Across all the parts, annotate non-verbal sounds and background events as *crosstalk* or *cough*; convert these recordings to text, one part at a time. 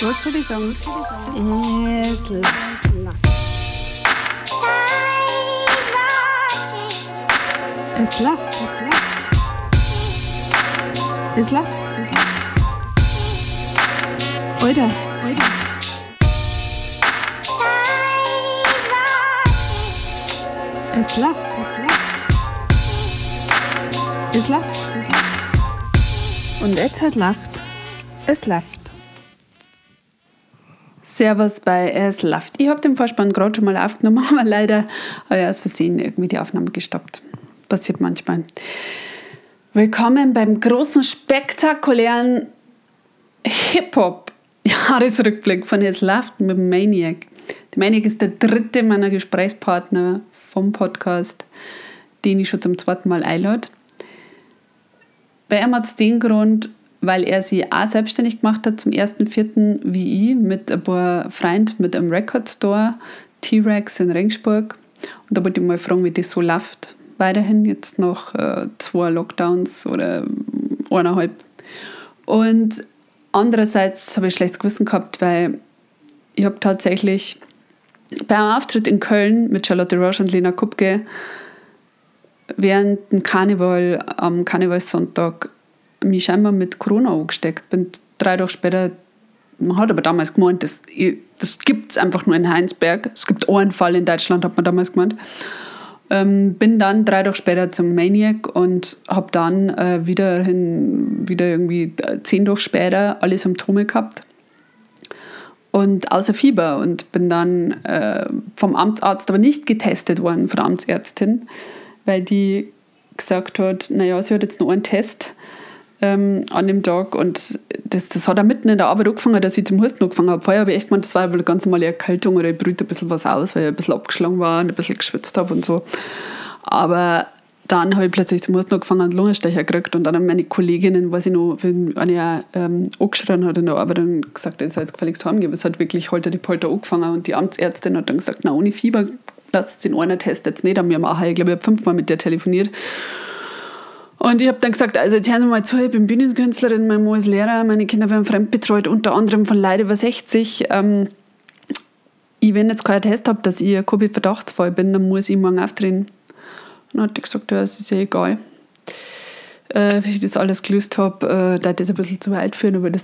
Soll ich sagen? Es läuft. Es läuft. Es läuft. Alter, Alter. Es läuft. Es läuft. Und jetzt halt läuft. Es läuft. Servus bei Es läuft. Ich habe den Vorspann gerade schon mal aufgenommen, *laughs* aber leider habe ich aus Versehen irgendwie die Aufnahme gestoppt. Passiert manchmal. Willkommen beim großen, spektakulären Hip-Hop-Jahresrückblick von Es läuft mit Maniac. Der Maniac ist der dritte meiner Gesprächspartner vom Podcast, den ich schon zum zweiten Mal einlade. Bei ihm hat es den Grund, weil er sie auch selbstständig gemacht hat zum 1.4. wie ich mit ein paar Freunden mit einem Record Store, T-Rex in Regensburg. Und da wollte ich mal fragen, wie das so läuft. Weiterhin jetzt noch äh, zwei Lockdowns oder eineinhalb. Und andererseits habe ich schlechtes Gewissen gehabt, weil ich habe tatsächlich bei einem Auftritt in Köln mit Charlotte Roche und Lena Kupke während dem Karneval am Karnevalssonntag mich scheinbar mit Corona angesteckt. Bin drei Tage später, man hat aber damals gemeint, das, das gibt es einfach nur in Heinsberg. Es gibt einen Fall in Deutschland, hat man damals gemeint. Ähm, bin dann drei Tage später zum Maniac und habe dann äh, wieder, hin, wieder irgendwie äh, zehn Tage später alle Symptome gehabt und außer Fieber und bin dann äh, vom Amtsarzt aber nicht getestet worden, von der Amtsärztin, weil die gesagt hat, naja, sie hat jetzt nur einen Test ähm, an dem Tag und das, das hat auch mitten in der Arbeit angefangen, dass ich zum Husten angefangen habe. Vorher habe ich echt gemeint, das war eine ganz normale Erkältung oder ich brüte ein bisschen was aus, weil ich ein bisschen abgeschlagen war und ein bisschen geschwitzt habe und so. Aber dann habe ich plötzlich zum Husten angefangen und Lungenstecher gekriegt und dann haben meine Kolleginnen, weiß ich noch, wenn eine ähm, angeschrien hat in der Arbeit und gesagt, ich soll jetzt gefälligst heimgehen. Es hat wirklich holter die Polter angefangen und die Amtsärztin hat dann gesagt, na, ohne Fieber lasst den einen Test jetzt nicht an mir machen. Ich glaube, ich habe fünfmal mit der telefoniert. Und ich habe dann gesagt, also jetzt hören Sie mal zu, ich bin Bühnenkünstlerin, mein Mann ist Lehrer, meine Kinder werden fremdbetreut, unter anderem von Leid über 60. Ähm, ich, wenn jetzt keinen Test habe, dass ich ein Covid-Verdachtsfall bin, dann muss ich morgen auftreten. Und dann hat die gesagt, ja, es ist ja egal. Äh, wie ich das alles gelöst habe, äh, da das ein bisschen zu weit führen, aber das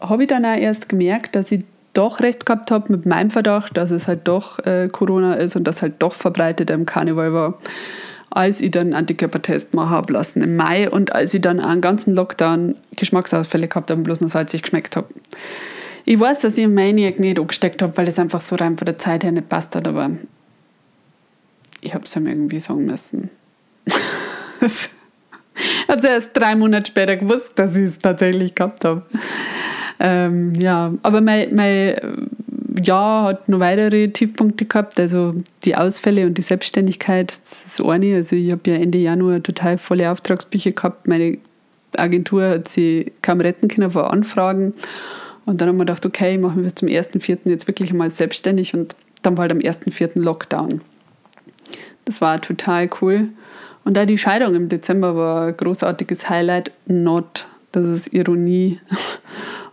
habe ich dann auch erst gemerkt, dass ich doch recht gehabt habe mit meinem Verdacht, dass es halt doch äh, Corona ist und dass halt doch verbreitet im Karneval war als ich dann einen Antikörpertest machen habe lassen im Mai und als ich dann einen ganzen Lockdown Geschmacksausfälle gehabt habe und bloß noch salzig geschmeckt habe. Ich weiß, dass ich Maniac nicht angesteckt habe, weil es einfach so rein von der Zeit her nicht passt hat, aber ich habe es ihm irgendwie sagen müssen. *laughs* ich habe es erst drei Monate später gewusst, dass ich es tatsächlich gehabt habe. Ähm, ja, aber mein, mein Jahr hat noch weitere Tiefpunkte gehabt. Also die Ausfälle und die Selbstständigkeit, das ist eine. Also ich habe ja Ende Januar total volle Auftragsbücher gehabt. Meine Agentur hat sie kaum retten können vor Anfragen. Und dann haben wir gedacht, okay, machen wir bis zum 1.4. jetzt wirklich einmal selbstständig. Und dann war halt am 1.4. Lockdown. Das war total cool. Und da die Scheidung im Dezember war ein großartiges Highlight. Not, das ist Ironie. *laughs*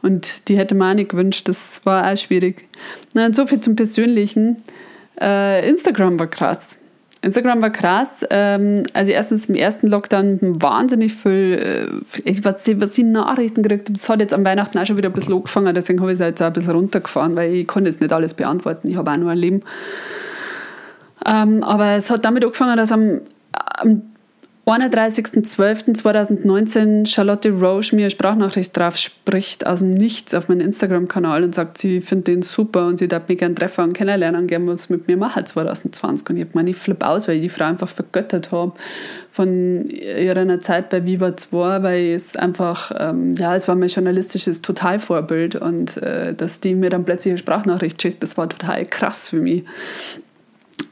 Und die hätte man auch nicht gewünscht. Das war auch schwierig. Na, so viel zum Persönlichen. Äh, Instagram war krass. Instagram war krass. Ähm, also erstens im ersten Lockdown wahnsinnig viel, äh, was, was ich Nachrichten gekriegt habe. Das hat jetzt am Weihnachten auch schon wieder ein bisschen angefangen, deswegen habe ich es jetzt auch ein bisschen runtergefahren, weil ich konnte jetzt nicht alles beantworten. Ich habe auch nur ein Leben. Ähm, aber es hat damit angefangen, dass am, am 31.12.2019 Charlotte Roche mir eine Sprachnachricht drauf spricht aus dem Nichts auf meinem Instagram-Kanal und sagt, sie findet den super und sie darf mich gerne treffen und kennenlernen und gerne was mit mir machen 2020. Und ich habe meine Flip aus, weil ich die Frau einfach vergöttert habe von ihrer Zeit bei Viva 2, weil es einfach, ähm, ja, es war mein journalistisches Totalvorbild und äh, dass die mir dann plötzlich eine Sprachnachricht schickt, das war total krass für mich.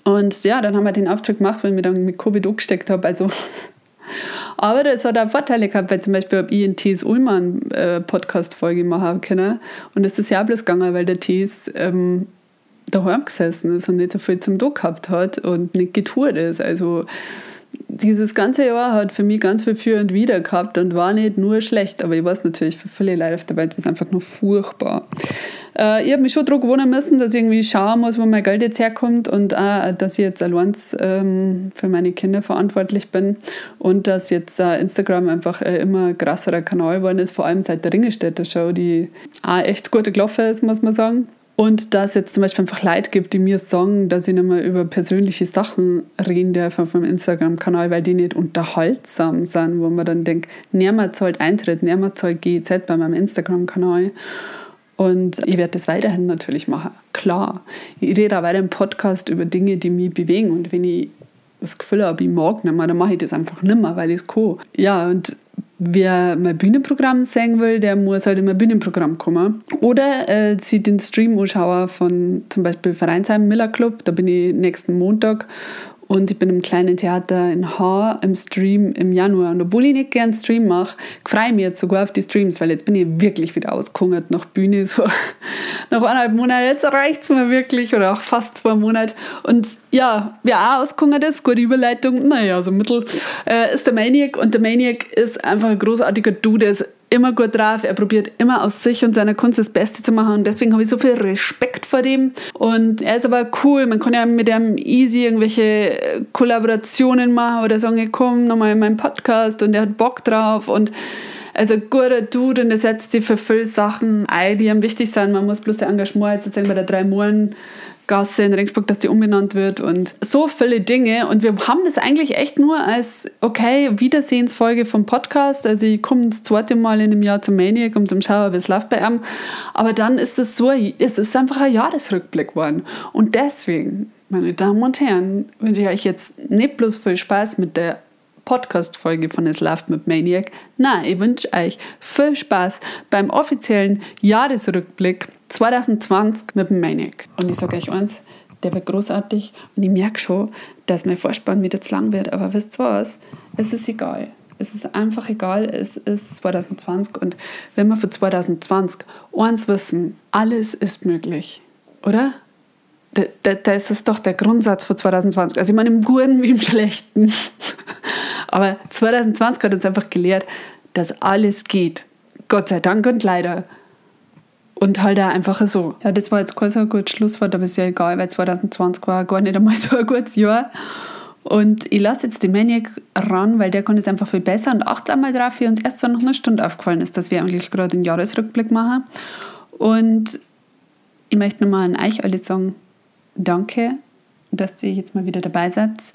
Und ja, dann haben wir den Auftrag gemacht, weil ich mich dann mit Covid angesteckt habe. Also *laughs* aber das hat auch Vorteile gehabt, weil zum Beispiel habe ich in Thies Ullmann äh, Podcast-Folge machen können. Und das ist ja bloß gegangen, weil der Thies ähm, daheim gesessen ist und nicht so viel zum Tag gehabt hat und nicht getourt ist. Also dieses ganze Jahr hat für mich ganz viel für und wieder gehabt und war nicht nur schlecht, aber ich weiß natürlich, für viele Leute auf der Welt ist es einfach nur furchtbar. äh, ich habe mich schon daran gewohnen müssen, dass ich irgendwie schauen muss, wo mein Geld jetzt herkommt und auch, dass ich jetzt allein ähm, für meine Kinder verantwortlich bin und dass jetzt äh, Instagram einfach äh, immer krasserer Kanal geworden ist, vor allem seit der Ringestädter Show, die auch echt gute gelaufen ist, muss man sagen. Und dass es jetzt zum Beispiel einfach Leute gibt, die mir sagen, dass ich nicht mehr über persönliche Sachen reden darf auf meinem Instagram-Kanal, weil die nicht unterhaltsam sind, wo man dann denkt, niemand zahlt Eintritt, niemand zahlt GEZ bei meinem Instagram-Kanal. Und ich werde das weiterhin natürlich machen. Klar. Ich rede auch weiter im Podcast über Dinge, die mich bewegen. Und wenn ich das Gefühl habe, ich mag nicht mehr, dann mache ich das einfach nicht mehr, weil ich es kann. Ja, und wer mein Bühnenprogramm sehen will, der muss halt in mein Bühnenprogramm kommen. Oder äh, sieht den Stream anschauen von zum Beispiel Vereinsheim Miller Club. Da bin ich nächsten Montag und ich bin im kleinen Theater in Haar im Stream im Januar. Und obwohl ich nicht gern Stream mache, freue ich mich jetzt sogar auf die Streams, weil jetzt bin ich wirklich wieder ausgehungert nach Bühne. So *laughs* nach eineinhalb Monaten, jetzt reicht es mir wirklich oder auch fast zwei Monate. Und ja, wer auch ausgehungert ist, gute Überleitung, naja, so mittel, äh, ist der Maniac. Und der Maniac ist einfach ein großartiger Dude, der ist immer gut drauf. Er probiert immer aus sich und seiner Kunst das Beste zu machen. Und deswegen habe ich so viel Respekt vor dem. Und er ist aber cool. Man kann ja mit ihm easy irgendwelche Kollaborationen machen oder sagen, komm nochmal in meinen Podcast und er hat Bock drauf. Und also guter Dude und er setzt sich für viele Sachen ein, die ihm wichtig sind. Man muss bloß der Engagement jetzt sozusagen bei der drei Monaten Gasse in Regensburg, dass die umbenannt wird und so viele Dinge. Und wir haben das eigentlich echt nur als, okay, Wiedersehensfolge vom Podcast. Also ich komme das zweite Mal in einem Jahr zum Maniac, um zum Schauen, wie es läuft bei ihm. Aber dann ist es so, es ist einfach ein Jahresrückblick geworden. Und deswegen, meine Damen und Herren, wünsche ich euch jetzt nicht bloß viel Spaß mit der Podcast-Folge von Es läuft mit Maniac. Nein, ich wünsche euch viel Spaß beim offiziellen Jahresrückblick 2020 mit dem Maniac. Und ich sage euch eins, der wird großartig und ich merke schon, dass mein Vorspann wieder zu lang wird. Aber wisst ihr was? Es ist egal. Es ist einfach egal. Es ist 2020 und wenn wir für 2020 eins wissen, alles ist möglich, oder? Das ist doch der Grundsatz für 2020. Also ich meine im Guten wie im Schlechten. *laughs* Aber 2020 hat uns einfach gelehrt, dass alles geht. Gott sei Dank und leider. Und halt auch einfach so. Ja, das war jetzt kein so ein gutes Schlusswort, aber ist ja egal, weil 2020 war gar nicht einmal *laughs* so ein gutes Jahr. Und ich lasse jetzt den Maniac ran, weil der kann es einfach viel besser. Und acht einmal drauf, wie uns erst so noch eine Stunde aufgefallen ist, dass wir eigentlich gerade einen Jahresrückblick machen. Und ich möchte nochmal an euch alle sagen, danke, dass ihr jetzt mal wieder dabei seid.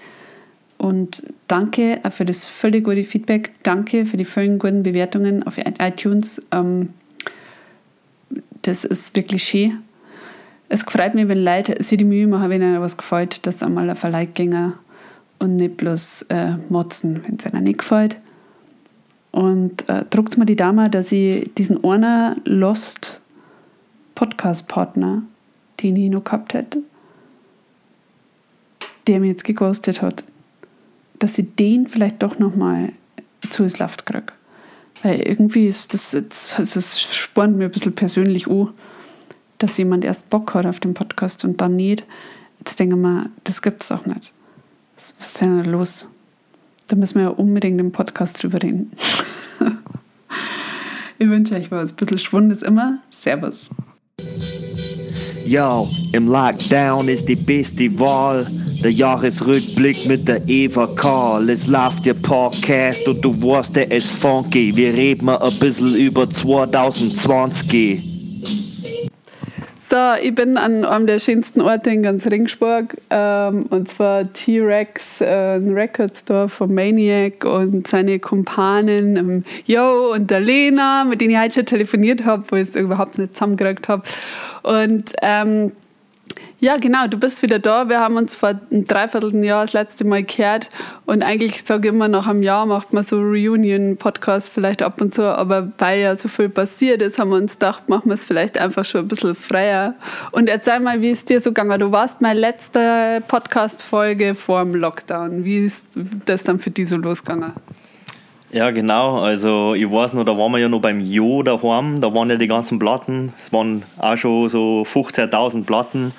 Und danke für das völlig gute Feedback. Danke für die völlig guten Bewertungen auf iTunes. Ähm, das ist wirklich schön. Es freut mich, wenn Leute sich die Mühe machen, wenn ihnen was gefällt, dass einmal ein Verleih gehen und nicht bloß äh, motzen, wenn es ihnen nicht gefällt. Und äh, druckt mir die Dame, dass ich diesen einer Lost Podcast-Partner, den ich noch gehabt hätte, der mir jetzt geghostet hat, dass ich den vielleicht doch nochmal zu ins Laft kriege. Weil irgendwie ist das jetzt, also es spornt mir ein bisschen persönlich an, dass jemand erst Bock hat auf den Podcast und dann nicht. Jetzt denke ich mir, das gibt es doch nicht. Was, was ist denn da los? Da müssen wir ja unbedingt im Podcast drüber reden. *laughs* ich wünsche euch was. Ein bisschen Schwund ist immer. Servus. Yo, im Lockdown ist die beste Wahl. Der Jahresrückblick mit der Eva Karl. Es läuft der Podcast und du weißt, der ist funky. Wir reden mal ein bisschen über 2020. So, ich bin an einem der schönsten Orte in ganz Ringsburg ähm, und zwar T-Rex, äh, ein Record Store von Maniac und seine Kumpanen ähm, Jo und der Lena, mit denen ich heute schon telefoniert habe, wo ich es überhaupt nicht zusammengekriegt habe. Und ähm, ja, genau, du bist wieder da. Wir haben uns vor einem Dreivierteljahr das letzte Mal gehört und eigentlich sage ich immer, nach einem Jahr macht man so Reunion-Podcast vielleicht ab und zu, aber weil ja so viel passiert ist, haben wir uns gedacht, machen wir es vielleicht einfach schon ein bisschen freier. Und erzähl mal, wie es dir so gegangen Du warst meine letzte Podcast-Folge vor dem Lockdown. Wie ist das dann für dich so losgegangen? Ja, genau. Also, ich weiß noch, da waren wir ja noch beim Jo daheim. Da waren ja die ganzen Platten. Es waren auch schon so 15.000 Platten.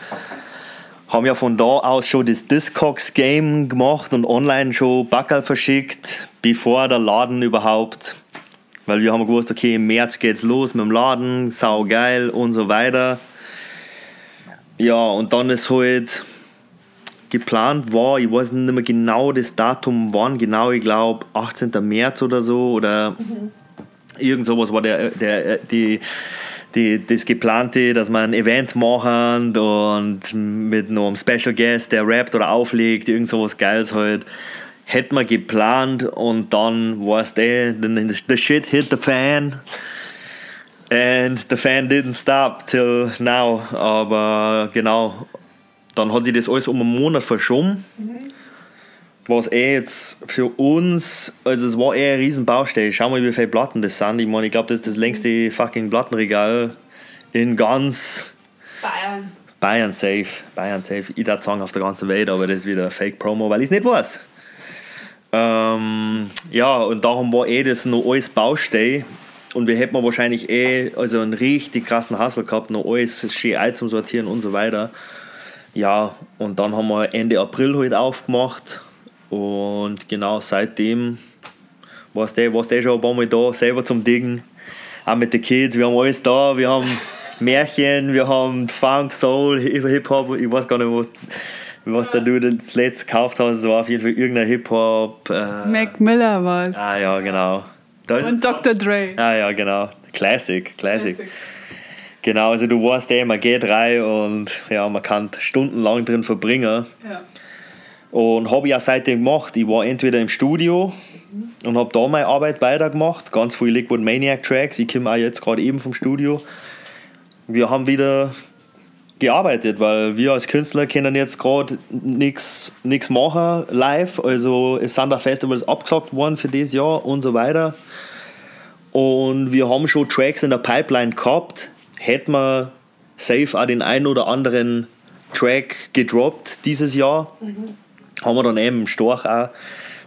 Haben ja von da aus schon das Discogs-Game gemacht und online schon Backerl verschickt, bevor der Laden überhaupt Weil wir haben gewusst, okay, im März geht's los mit dem Laden, sau geil und so weiter. Ja, und dann ist halt geplant war, ich weiß nicht mehr genau das Datum, wann genau, ich glaube 18. März oder so oder mhm. irgend sowas war der, der, die, die, das geplante, dass man ein Event machen und mit noch einem Special Guest, der rappt oder auflegt, irgend sowas Geiles halt. Hätten wir geplant und dann war es der, the shit hit the fan. And the fan didn't stop till now. Aber genau, dann hat sich das alles um einen Monat verschoben. Mhm. Was eh jetzt für uns, also es war eher ein riesen Baustelle. Schau mal, wie viele Platten das sind. Ich meine, ich glaube, das ist das längste fucking Plattenregal in ganz Bayern. Bayern safe. Bayern safe. Ich darf sagen auf der ganzen Welt, aber das ist wieder Fake Promo, weil ich es nicht weiß. Ähm, ja, und darum war eh das noch alles Baustelle. Und wir hätten wahrscheinlich eh also einen richtig krassen Hassel gehabt, noch alles schön zum Sortieren und so weiter. Ja, und dann haben wir Ende April halt aufgemacht und genau seitdem war es der, war's der schon ein paar Mal da, selber zum Diggen. Auch mit den Kids, wir haben alles da, wir haben *laughs* Märchen, wir haben Funk, Soul, Hip-Hop, ich weiß gar nicht, was, was da du das letzte gekauft hast, das war auf jeden Fall irgendein Hip-Hop. Äh, Mac Miller war es. Ah ja, genau. Und Dr. Dre. Ah ja, genau. Classic, Classic. Classic. Genau, also du weißt eh, man geht rein und ja, man kann stundenlang drin verbringen. Ja. Und habe ich auch seitdem gemacht. Ich war entweder im Studio mhm. und habe da meine Arbeit weitergemacht. Ganz viele Liquid Maniac Tracks. Ich komme auch jetzt gerade eben vom Studio. Wir haben wieder gearbeitet, weil wir als Künstler können jetzt gerade nichts machen live. Also es sind da Festivals abgesagt worden für dieses Jahr und so weiter. Und wir haben schon Tracks in der Pipeline gehabt, hätten wir safe auch den einen oder anderen Track gedroppt dieses Jahr. Mhm. Haben wir dann eben im Storch auch,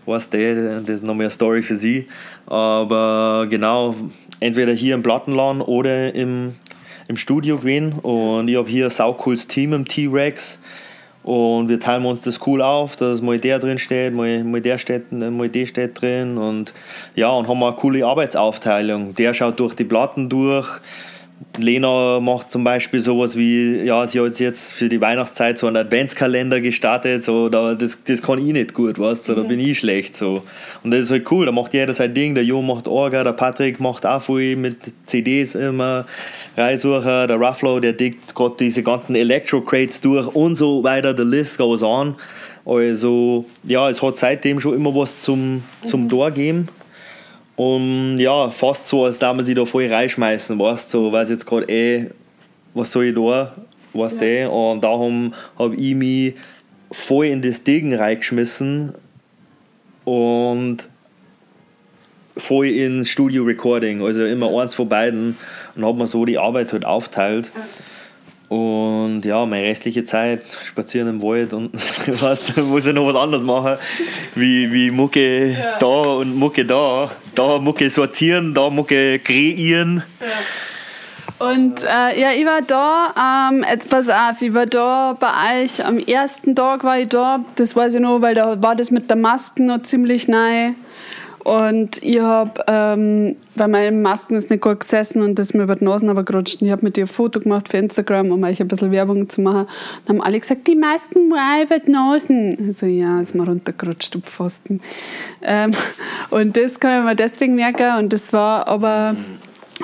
weißt du, das ist noch mehr eine Story für sie. Aber genau, entweder hier im Plattenladen oder im, im Studio gewesen. Und ich habe hier ein saucooles Team im T-Rex. Und wir teilen uns das cool auf, dass mal der drin steht, mal, mal der steht, mal der steht drin. Und ja, und haben eine coole Arbeitsaufteilung. Der schaut durch die Platten durch Lena macht zum Beispiel sowas wie, ja, sie hat jetzt für die Weihnachtszeit so einen Adventskalender gestartet, so, da, das, das kann ich nicht gut, weißt so, da bin ich schlecht. So. Und das ist halt cool, da macht jeder sein Ding, der Jo macht Orga, der Patrick macht auch viel mit CDs immer, Reisucher, der Ruffalo, der dickt gerade diese ganzen Electro-Crates durch und so weiter, the list goes on. Also, ja, es hat seitdem schon immer was zum, zum mhm. Tor gegeben. Und ja, fast so, als da man sich da voll reinschmeißen, weißt so, weiß jetzt gerade eh, was soll ich da, weißt ja. du, und darum habe ich mich voll in das Ding reingeschmissen und voll ins Studio Recording, also immer eins von beiden und habe mir so die Arbeit halt aufteilt. Ja. Und ja, meine restliche Zeit spazieren im Wald und *laughs* was, muss ich noch was anderes machen, wie, wie Mucke ja. da und Mucke da. Da Mucke sortieren, da Mucke kreieren. Ja. Und äh, ja, ich war da, ähm, jetzt pass auf, ich war da bei euch, am ersten Tag war ich da, das weiß ich noch, weil da war das mit der Maske noch ziemlich neu. Und ich habe ähm, bei meinen Masken ist nicht gut gesessen und das mir über die Nase gerutscht. Ich habe mit dir ein Foto gemacht für Instagram, um euch ein bisschen Werbung zu machen. Und haben alle gesagt, die Masken waren über die Nasen. Also ja, ist mir runtergerutscht, du Pfosten. Ähm, und das kann ich mir deswegen merken. Und das war aber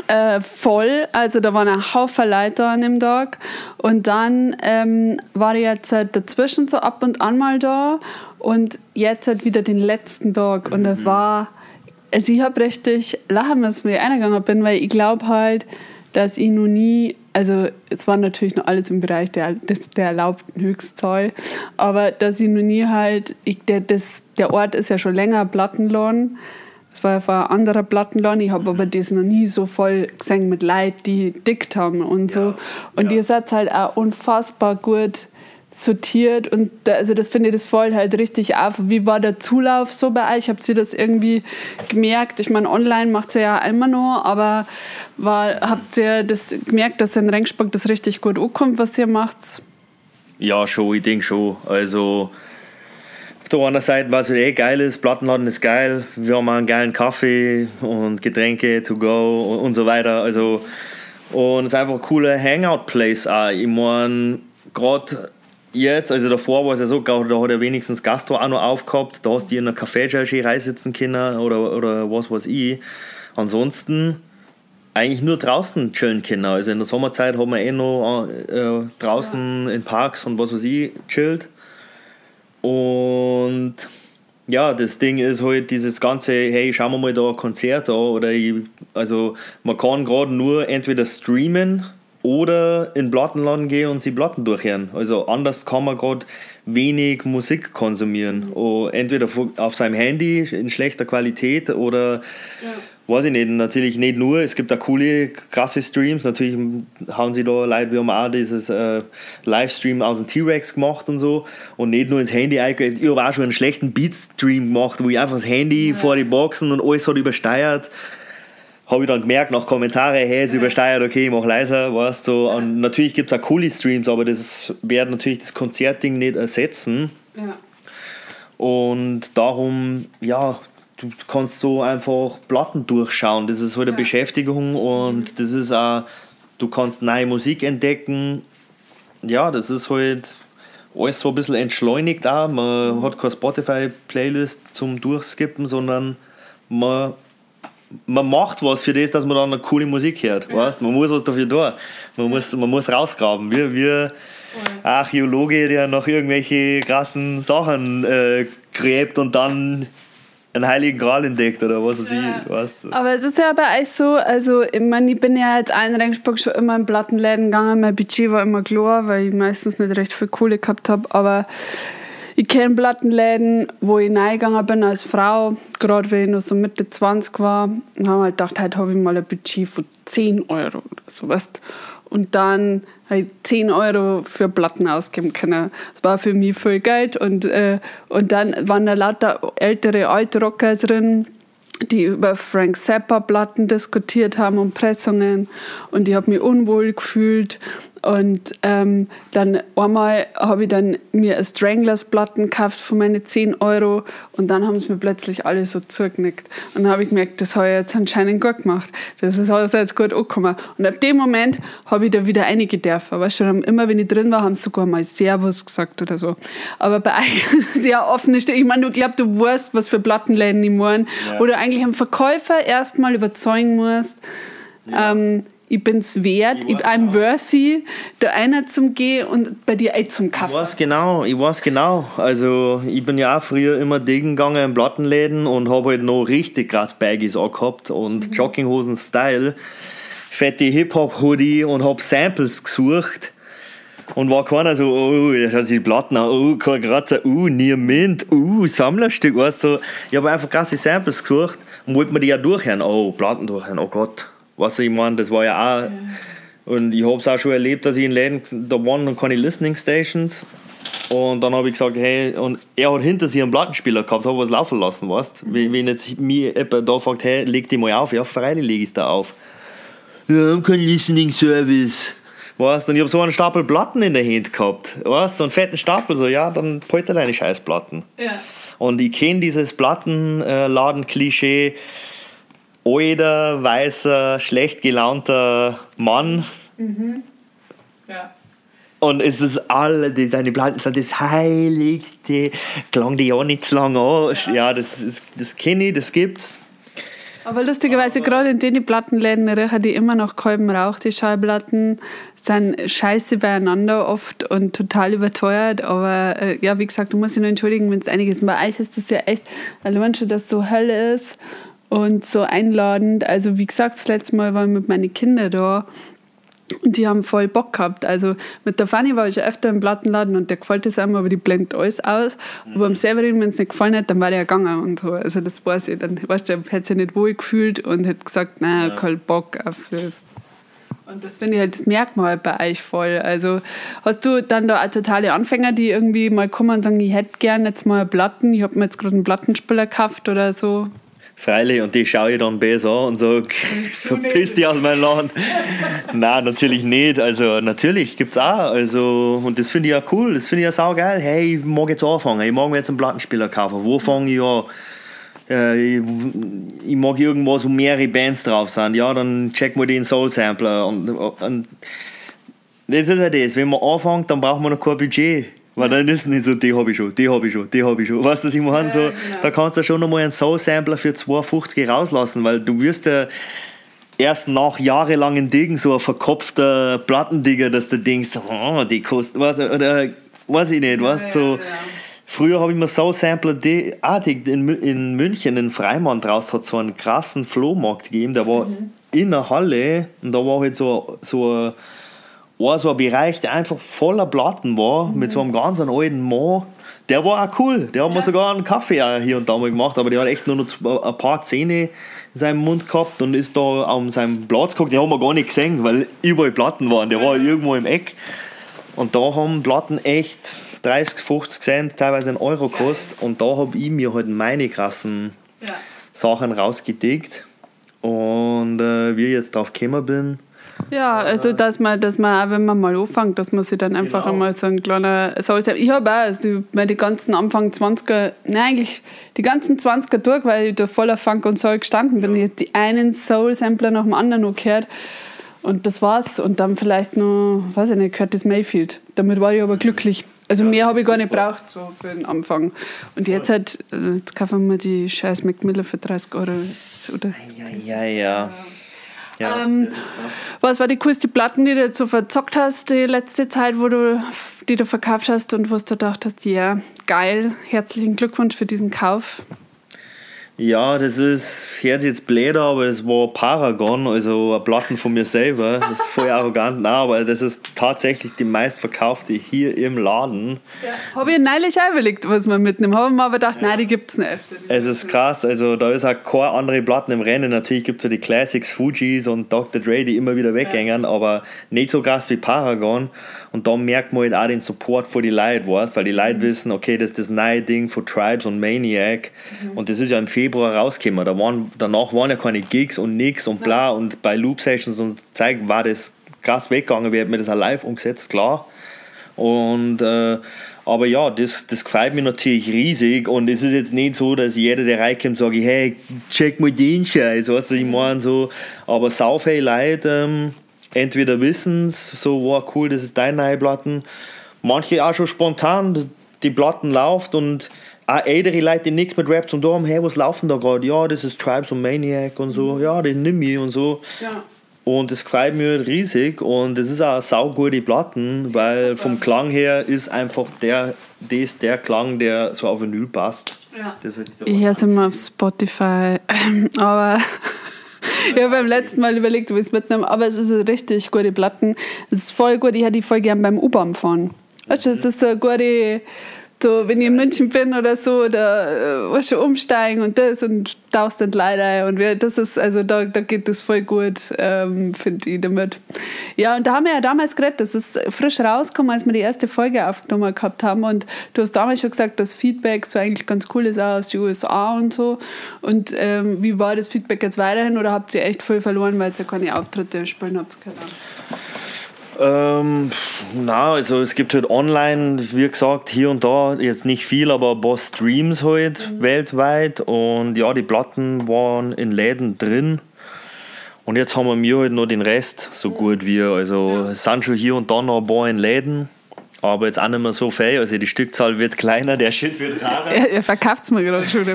äh, voll. Also da waren ein Haufen Leute an dem Tag. Und dann ähm, war ich jetzt halt dazwischen so ab und an mal da. Und jetzt halt wieder den letzten Tag. Und das mhm. war, also ich habe richtig lachen müssen, wie ich eingegangen bin, weil ich glaube halt, dass ich noch nie, also es war natürlich noch alles im Bereich der, des, der erlaubten Höchstzahl, aber dass ich noch nie halt, ich, der, das, der Ort ist ja schon länger Plattenladen, es war ja ein anderer Plattenladen, ich habe aber das noch nie so voll gesehen mit Leuten, die dickt haben und so. Ja, und ja. ihr seid halt auch unfassbar gut sortiert und da, also das finde ich, das fällt halt richtig auf. Wie war der Zulauf so bei euch? Habt ihr das irgendwie gemerkt? Ich meine, online macht ihr ja immer noch, aber war, habt ihr das gemerkt, dass in Rengsburg das richtig gut ankommt, was ihr macht? Ja, schon, ich denke schon. Also auf der einen Seite, was eh geil ist, Plattenladen ist geil, wir haben einen geilen Kaffee und Getränke to go und, und so weiter. Also, und es ist einfach ein cooler Hangout-Place auch. Ich meine, gerade jetzt, also davor war es ja so, da hat er wenigstens Gastro auch noch aufgehabt, da hast du in einer schön reinsitzen können oder, oder was weiß ich. Ansonsten eigentlich nur draußen chillen können. Also in der Sommerzeit haben wir eh noch äh, draußen ja. in Parks und was weiß ich chillt. Und ja, das Ding ist halt dieses ganze, hey, schauen wir mal da ein Konzert an. Oder ich, also man kann gerade nur entweder streamen oder in Plattenladen gehen und sie Platten durchhören. Also anders kann man gerade wenig Musik konsumieren. Mhm. Entweder auf seinem Handy in schlechter Qualität oder ja weiß ich nicht, natürlich nicht nur, es gibt da coole, krasse Streams, natürlich haben sie da Leute, wir haben auch dieses äh, Livestream auf dem T-Rex gemacht und so und nicht nur ins Handy eingegeben, ich habe auch schon einen schlechten Beat-Stream gemacht, wo ich einfach das Handy ja. vor die Boxen und alles hat übersteuert habe ich dann gemerkt nach Kommentaren, hey, es übersteuert, okay, ich mache leiser, weißt so. Und natürlich gibt es auch coole Streams, aber das wird natürlich das Konzertding nicht ersetzen. Ja. Und darum, ja, du kannst so einfach Platten durchschauen. Das ist halt eine ja. Beschäftigung und das ist auch, du kannst neue Musik entdecken. Ja, das ist halt alles so ein bisschen entschleunigt auch. Man mhm. hat keine Spotify-Playlist zum Durchskippen, sondern man, man macht was für das, dass man dann eine coole Musik hört. Ja. Weißt? Man muss was dafür tun. Man muss, man muss rausgraben. Wir, wir Archäologe, der nach irgendwelche krassen Sachen äh, gräbt und dann einen heiligen Gral entdeckt oder was weiß ja. ich. Weißt du. Aber es ist ja bei euch so, also ich meine, ich bin ja jetzt ein Regensburg schon immer in Plattenläden gegangen, mein Budget war immer klar, weil ich meistens nicht recht viel Kohle gehabt habe, aber ich kenne Plattenläden, wo ich reingegangen bin als Frau, gerade wenn ich noch so Mitte 20 war, und habe halt gedacht, heute habe ich mal ein Budget von 10 Euro oder so, weißt und dann habe ich 10 Euro für Platten ausgeben können. Das war für mich viel Geld. Und, äh, und dann waren da lauter ältere Altrocker drin, die über Frank Zappa Platten diskutiert haben und Pressungen. Und ich habe mich unwohl gefühlt. Und ähm, dann einmal habe ich dann mir ein Stranglers-Platten gekauft für meine 10 Euro und dann haben sie mir plötzlich alle so zugenickt. Und dann habe ich gemerkt, das habe ich jetzt anscheinend gut gemacht. Das ist also jetzt gut angekommen. Und ab dem Moment habe ich da wieder einige dürfen. Aber schon immer, wenn ich drin war, haben sie sogar mal Servus gesagt oder so. Aber bei euch sehr *laughs* offen ist, ich meine, du glaubst, du weißt, was für Plattenläden ich meine. Ja. Oder eigentlich einen Verkäufer erstmal überzeugen musst. Ja. Ähm, ich bin's wert, ich, ich I'm worthy, da einer zum Gehen und bei dir ein zum Kaffee. Ich weiß genau, ich weiß genau. Also ich bin ja auch früher immer Degen gegangen in Plattenläden und habe halt noch richtig krass Baggies angehabt und mhm. Jogginghosen-Style, fette Hip-Hop-Hoodie und habe Samples gesucht. Und war keiner so, oh, da schaut sich die Platten an, oh, kein Kratzer, oh, Niemand, oh, Sammlerstück, weißt du. Ich habe einfach krasse Samples gesucht und wollte mir die ja durchhören. Oh, Platten durchhören, oh Gott was ich meine, das war ja auch. Ja. Und ich habe es auch schon erlebt, dass ich in Läden, da waren noch keine Listening Stations. Und dann habe ich gesagt, hey, und er hat hinter sich einen Plattenspieler gehabt, habe was laufen lassen, weißt mhm. Wenn jetzt mir jemand da fragt, hey, leg die mal auf, ja, freilich lege ich es da auf. Wir haben keinen Listening Service. Weißt Und ich habe so einen Stapel Platten in der Hand gehabt, weißt so einen fetten Stapel, so, ja, dann behalte deine Scheißplatten. Ja. Und ich kenne dieses Plattenladen-Klischee, äh, alter, weißer, schlecht gelaunter Mann. Mhm. Ja. Und es ist alle, die, deine Platten sind das Heiligste. Klang die ja nicht zu lange an. Ja, ja das, das kenne ich, das gibt's. Aber lustigerweise, Aber gerade in den Plattenläden riechen die immer noch Kolben Rauch, die Schallplatten sind scheiße beieinander oft und total überteuert. Aber äh, ja, wie gesagt, du musst dich nur entschuldigen, wenn es einiges ist. Bei euch ist das ja echt, allein schon, dass so Hölle ist und so einladend. Also wie gesagt, das letzte Mal waren mit meinen Kindern da und die haben voll Bock gehabt. Also mit der Fanny war ich öfter im Plattenladen und der gefällt es einmal, aber die blendet alles aus. Mhm. Aber beim Severin, wenn es nicht gefallen hat, dann war der ja gegangen und so. Also das weiß ich. Dann weißt du, hätte sich nicht wohl gefühlt und hätte gesagt, nein, ja. kein Bock auf das. Und das finde ich halt das Merkmal bei euch voll. Also hast du dann da auch totale Anfänger, die irgendwie mal kommen und sagen, ich hätte gerne jetzt mal Platten, ich habe mir jetzt gerade einen Plattenspieler gekauft oder so? Freilich, und die schaue ich dann besser an und sage, verpiss *laughs* *laughs* dich aus meinem Laden. Nein, natürlich nicht. Also natürlich gibt es auch. Also, und das finde ich ja cool, das finde ich ja saugeil. Hey, ich mag jetzt anfangen, ich mag mir jetzt einen Plattenspieler kaufen. Wo fange ich an? Äh, ich, ich, mag irgendwas, wo mehrere Bands drauf sind. Ja, dann check mal den Soul Sampler. Und, und das ist ja das. Wenn man anfängt, dann braucht man noch kein Budget. Weil dann ist es nicht so, die habe ich schon, die habe ich schon, die habe ich schon. Weißt du, was ich meine? So, genau. Da kannst du schon nochmal einen Soul-Sampler für 2,50 rauslassen, weil du wirst ja erst nach jahrelangen Dingen so ein verkopfter Plattendigger, dass du denkst, oh, die kostet, was, oder weiß ich nicht, weißt so. Ja, ja. Früher habe ich mir Soul-Sampler artig in, in München, in Freimann draus, hat so einen krassen Flohmarkt gegeben, der war mhm. in der Halle und da war halt so, so ein war so ein Bereich, der einfach voller Platten war, mhm. mit so einem ganz alten Mann. Der war auch cool. Der hat ja. mir sogar einen Kaffee hier und da mal gemacht, aber der hat echt nur noch ein paar Zähne in seinem Mund gehabt und ist da an seinem Platz geguckt. Den haben wir gar nicht gesehen, weil überall Platten waren. Der war irgendwo im Eck. Und da haben Platten echt 30, 50 Cent, teilweise einen Euro gekostet. Und da habe ich mir halt meine krassen ja. Sachen rausgedickt. Und äh, wie ich jetzt drauf gekommen bin, ja, also dass man, dass man auch wenn man mal anfängt, dass man sich dann einfach genau. einmal so ein kleiner Soul Ich habe auch also die ganzen Anfang 20er, nein, eigentlich die ganzen 20er durch, weil ich da voller Funk und Soul gestanden bin. Ja. Ich die einen Soul-Sampler nach dem anderen noch gehört. Und das war's. Und dann vielleicht noch, weiß ich nicht, Curtis Mayfield. Damit war ich aber glücklich. Also ja, mehr habe ich gar nicht braucht so für den Anfang. Und jetzt halt, äh, jetzt kaufen wir die scheiß Mac Miller für 30 Euro. Oder, ja, ja, ja. Ja, ähm, was war die coolste Platten, die du jetzt so verzockt hast, die letzte Zeit, wo du, die du verkauft hast und wo du gedacht hast, ja, geil, herzlichen Glückwunsch für diesen Kauf? Ja, das ist, hört sich jetzt blöd aber das war Paragon, also ein Platten von mir selber. Das ist voll arrogant, nein, aber das ist tatsächlich die meistverkaufte hier im Laden. Ja. Habe ich neulich auch überlegt, was man mitnehmen. Habe mir aber gedacht, ja. nein, die gibt es nicht öfter. Es ist krass, also da ist auch keine andere Platten im Rennen. Natürlich gibt es ja die Classics, Fujis und Dr. Dre, die immer wieder weggängen, ja. aber nicht so krass wie Paragon. Und da merkt man halt auch den Support von die Leute, weißt? weil die Leute mhm. wissen, okay, das ist das neue Ding von Tribes und Maniac. Mhm. Und das ist ja im Februar rausgekommen. Da waren, danach waren ja keine Gigs und nix und bla. Und bei Loop Sessions und Zeug war das krass weggegangen. Wir haben mir das auch live umgesetzt, klar. Und äh, aber ja, das, das gefällt mir natürlich riesig und es ist jetzt nicht so, dass jeder, der reinkommt, sage, hey, check mal den Scheiß, weißt du, ich meine so, aber sau viele Leute ähm, entweder wissen es, so, wow, cool, das ist deine neue Platten. Manche auch schon spontan, die Platten läuft und auch ältere Leute, die nichts mit Rap zu tun haben, hey, was laufen da gerade? Ja, das ist Tribes und Maniac und so, ja, den nimm ich und so. Ja. Und das gefällt mir riesig und es ist auch saugute Platten, weil vom Klang her ist einfach der, das der Klang, der so auf Vinyl passt. Ja. ich höre es immer auf Spotify, *clears throat* aber ich habe beim letzten Mal überlegt, ob ich es mitnehme, aber es ist eine richtig gute Platten. Es ist voll gut, ich hätte die voll gern beim U-Bahn fahren. Weißt du, es ist so eine gute so, wenn ich in München bin oder so, da äh, schon umsteigen und das und tauchst dann leider und wir, das ist, also da, da geht das voll gut, ähm, finde ich damit. Ja, und da haben wir ja damals geredet, das ist frisch rausgekommen, als wir die erste Folge aufgenommen gehabt haben und du hast damals schon gesagt, dass Feedback so eigentlich ganz cool ist, auch aus den USA und so. Und ähm, wie war das Feedback jetzt weiterhin oder habt ihr echt voll verloren, weil ihr ja keine Auftritte spielen habt können? Ähm, na, also es gibt halt online, wie gesagt, hier und da, jetzt nicht viel, aber ein paar Streams halt mhm. weltweit. Und ja, die Platten waren in Läden drin. Und jetzt haben wir mir halt noch den Rest so gut wie. Also ja. es sind schon hier und da noch ein paar in Läden aber jetzt auch nicht mehr so viel. Also die Stückzahl wird kleiner, der Shit wird rarer. *laughs* Er, er verkauft es mir gerade schon.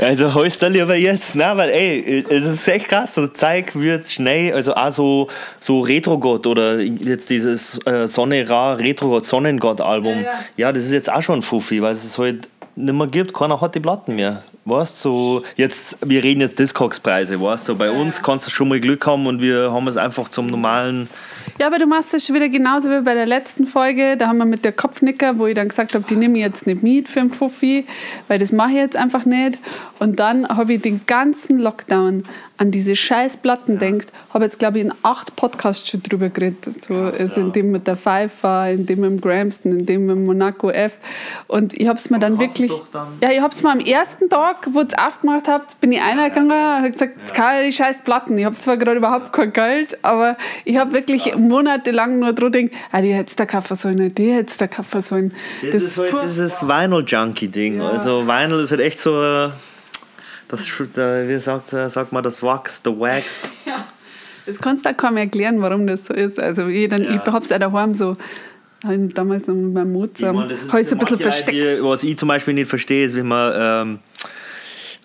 also holst du lieber jetzt, Nein, weil ey, es ist echt krass, so Zeug wird schnell, also auch so, so Retro-Gott oder jetzt dieses äh, Sonne Ra Retro-Gott, Sonnengott-Album. Ja, ja. ja, das ist jetzt auch schon Fuffi, weil es halt nicht mehr gibt, keiner hat die Platten mehr. Weißt so, jetzt, wir reden jetzt Discogs-Preise, weißt so, bei ja, uns kannst du schon mal Glück haben und wir haben es einfach zum normalen ja, aber du machst das schon wieder genauso wie bei der letzten Folge. Da haben wir mit der Kopfnicker, wo ich dann gesagt habe, die nehme ich jetzt nicht mit für einen Fuffi, weil das mache ich jetzt einfach nicht. Und dann habe ich den ganzen Lockdown an diese scheiß Platten ja. denkt. Habe jetzt, glaube ich, in acht Podcasts schon drüber geredet. So, Krass, also in dem mit der Pfeiffer, in dem mit dem Gramston, in dem mit Monaco F. Und ich habe es mir dann wirklich. Dann ja, ich habe es mir am ersten Tag, wo ich es aufgemacht habt, bin ich reingegangen und habe gesagt, ja. ich die scheiß Platten. Ich habe zwar gerade überhaupt kein Geld, aber ich habe wirklich krass. monatelang nur dran gedacht, ah, die hätte der Kaffee sollen, die hätte der Kaffee sollen. Das, das ist halt dieses Vinyl-Junkie-Ding. Ja. Also Vinyl ist halt echt so, das, wie sagt, sagt man, das Wax, the Wax. *laughs* Ja. Das kannst du auch kaum erklären, warum das so ist. Also ich, ja. ich habe es auch daheim so damals noch mit meinem Mozart, habe ich so ein bisschen versteckt. Die, was ich zum Beispiel nicht verstehe, ist, wie man ähm,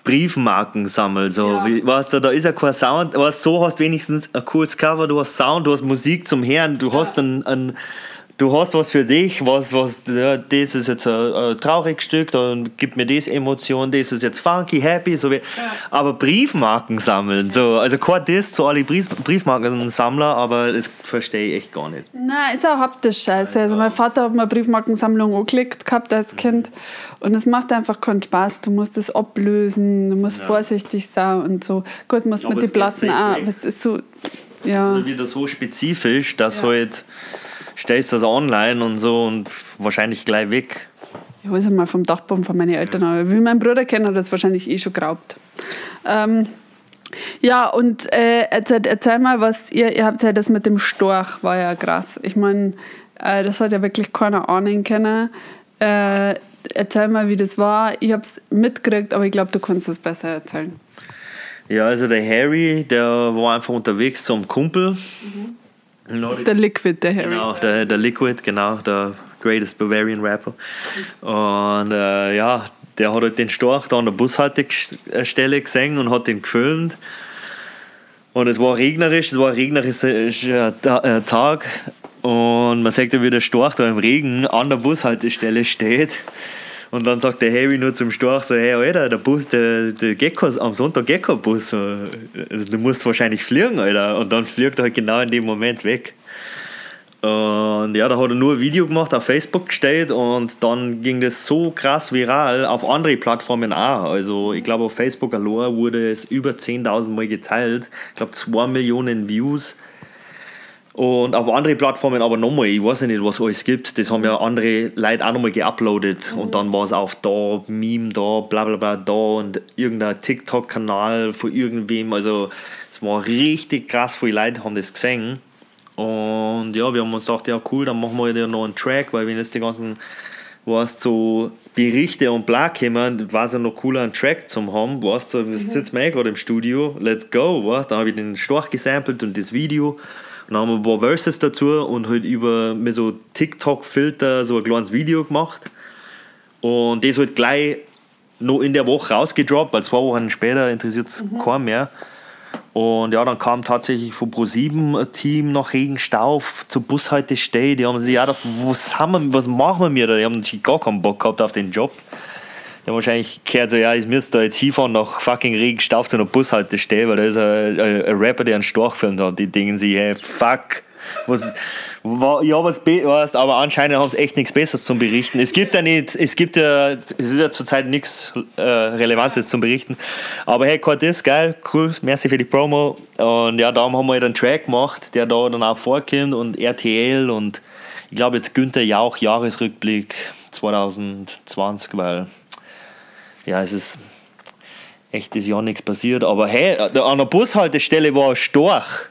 Briefmarken sammelt. So, ja. wie, weißt du, da ist ja kein Sound, weißt, so hast du wenigstens ein cooles Cover, du hast Sound, du hast Musik zum Hören, du ja. hast einen, einen du hast was für dich, was, was, ja, das ist jetzt ein, ein trauriges Stück, dann gibt mir das Emotion, das ist jetzt funky, happy, so wie, ja. aber Briefmarken sammeln, so, also kein Diss zu alle Brief, Briefmarkensammler, aber das verstehe ich echt gar nicht. Nein, ist auch haptisch scheiße. Also mein Vater hat eine Briefmarkensammlung angeklickt gehabt als Kind und es macht einfach keinen Spaß. Du musst das ablösen, du musst ja. vorsichtig sein und so. Gut, musst mit den Platten auch, es ist so, ja. Das ist wieder so spezifisch, dass ja. halt stellst das online und so und wahrscheinlich gleich weg. Ich hole es mal vom Dachbaum von meinen Eltern. Aber wie mein Bruder kennt, hat das wahrscheinlich eh schon geraubt. Ähm, ja, und äh, erzähl, erzähl, mal, was ihr, ihr habt ja das mit dem Storch, war ja krass. Ich meine, äh, das hat ja wirklich keiner ahnen können. Äh, erzähl mal, wie das war. Ich habe es mitgekriegt, aber ich glaube, du kannst es besser erzählen. Ja, also der Harry, der war einfach unterwegs zum Kumpel. Mhm. Das ist der Liquid, der Harry. Genau, der, der Liquid, genau, der greatest Bavarian Rapper. Und äh, ja, der hat halt den Storch da an der Bushaltestelle gesehen und hat den gefilmt. Und es war regnerisch, es war ein regnerischer äh, Tag. Und man sieht ja, wie der Storch da im Regen an der Bushaltestelle steht. Und dann sagt der Harry nur zum Storch so, hey Alter, der Bus, der, der Gecko, am Sonntag Gecko-Bus, also, du musst wahrscheinlich fliegen, Alter. Und dann fliegt er halt genau in dem Moment weg. Und ja, da hat er nur ein Video gemacht, auf Facebook gestellt und dann ging das so krass viral auf andere Plattformen auch. Also ich glaube auf Facebook allein wurde es über 10.000 Mal geteilt. Ich glaube 2 Millionen Views. Und auf andere Plattformen aber nochmal, ich weiß nicht, was alles gibt. Das haben ja andere Leute auch nochmal geuploadet. Mhm. Und dann war es auf da, Meme da, bla bla bla da und irgendein TikTok-Kanal von irgendwem. Also es war richtig krass, viele Leute haben das gesehen. Und ja, wir haben uns gedacht, ja cool, dann machen wir ja noch einen Track, weil wenn jetzt die ganzen was so Berichte und bla kommen, war es ja noch cooler, einen Track zu haben. Weißt du, wir sitzen wir eh gerade im Studio, let's go, weißt Dann habe ich den Storch gesampelt und das Video. Und dann haben wir ein paar Verses dazu und halt über mit so TikTok-Filter so ein kleines Video gemacht. Und das halt gleich noch in der Woche rausgedroppt, weil zwei Wochen später interessiert es mhm. keinen mehr. Und ja, dann kam tatsächlich von Pro7 ein Team nach Regenstauf zur Bushaltestelle. Die haben sich ja gedacht, was, haben wir, was machen wir da? Die haben gar keinen Bock gehabt auf den Job. Ja, wahrscheinlich gehört so, ja, ich müsste da jetzt hinfahren nach fucking Regenstauf zu einer Bushaltestelle, weil da ist ein, ein, ein Rapper, der einen Storch filmt hat. Die denken sich, hey, fuck, was, ja, was, was, aber anscheinend haben sie echt nichts Besseres zum Berichten. Es gibt ja nicht, es gibt ja, es ist ja zurzeit nichts äh, Relevantes zum Berichten. Aber hey, Gott geil, cool, merci für die Promo. Und ja, darum haben wir halt einen Track gemacht, der da dann auch vorkommt und RTL und ich glaube jetzt Günther Jauch Jahresrückblick 2020, weil ja, es ist echt das Jahr nichts passiert. Aber hey, an der Bushaltestelle war ein Storch.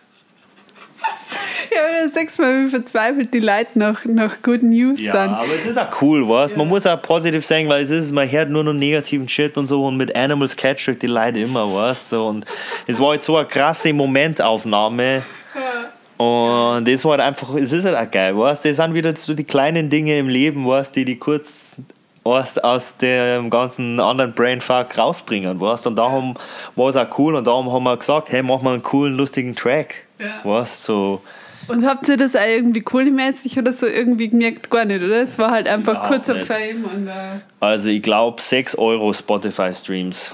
Ja, du sagst mal, wie verzweifelt die Leute nach, nach Good News ja, sind. aber es ist auch cool, was? Ja. Man muss auch positiv sagen, weil es ist, man hört nur noch negativen Shit und so und mit Animals Catch die Leute immer, was? So, und es war halt so eine krasse Momentaufnahme. Ja. Und das war halt einfach, es ist halt auch geil, was? Das sind wieder so die kleinen Dinge im Leben, was, die die kurz was aus dem ganzen anderen Brainfuck rausbringen, weißt? Und darum war es auch cool und darum haben wir gesagt, hey, mach mal einen coolen, lustigen Track, ja. weißt? So. Und habt ihr das auch irgendwie kohlemäßig oder so irgendwie gemerkt? Gar nicht, oder? Es war halt einfach ja, kurzer. Fame. Und, uh also ich glaube 6 Euro Spotify-Streams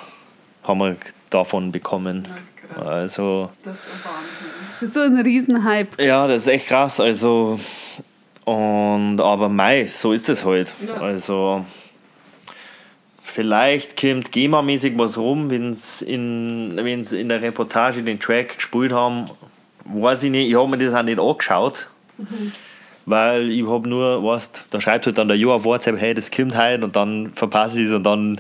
haben wir davon bekommen. Ja, also, das ist schon Wahnsinn. Das ist so ein Riesenhype. Ja, das ist echt krass. Also, und, aber Mai, so ist es halt. Ja. Also vielleicht kommt GEMA-mäßig was rum, wenn sie in, wenn's in der Reportage den Track gespielt haben. Weiß ich nicht, ich habe mir das auch nicht angeschaut. Weil ich habe nur, weißt, da schreibt halt dann der Jo auf WhatsApp, hey, das kommt heute und dann verpasse ich es und dann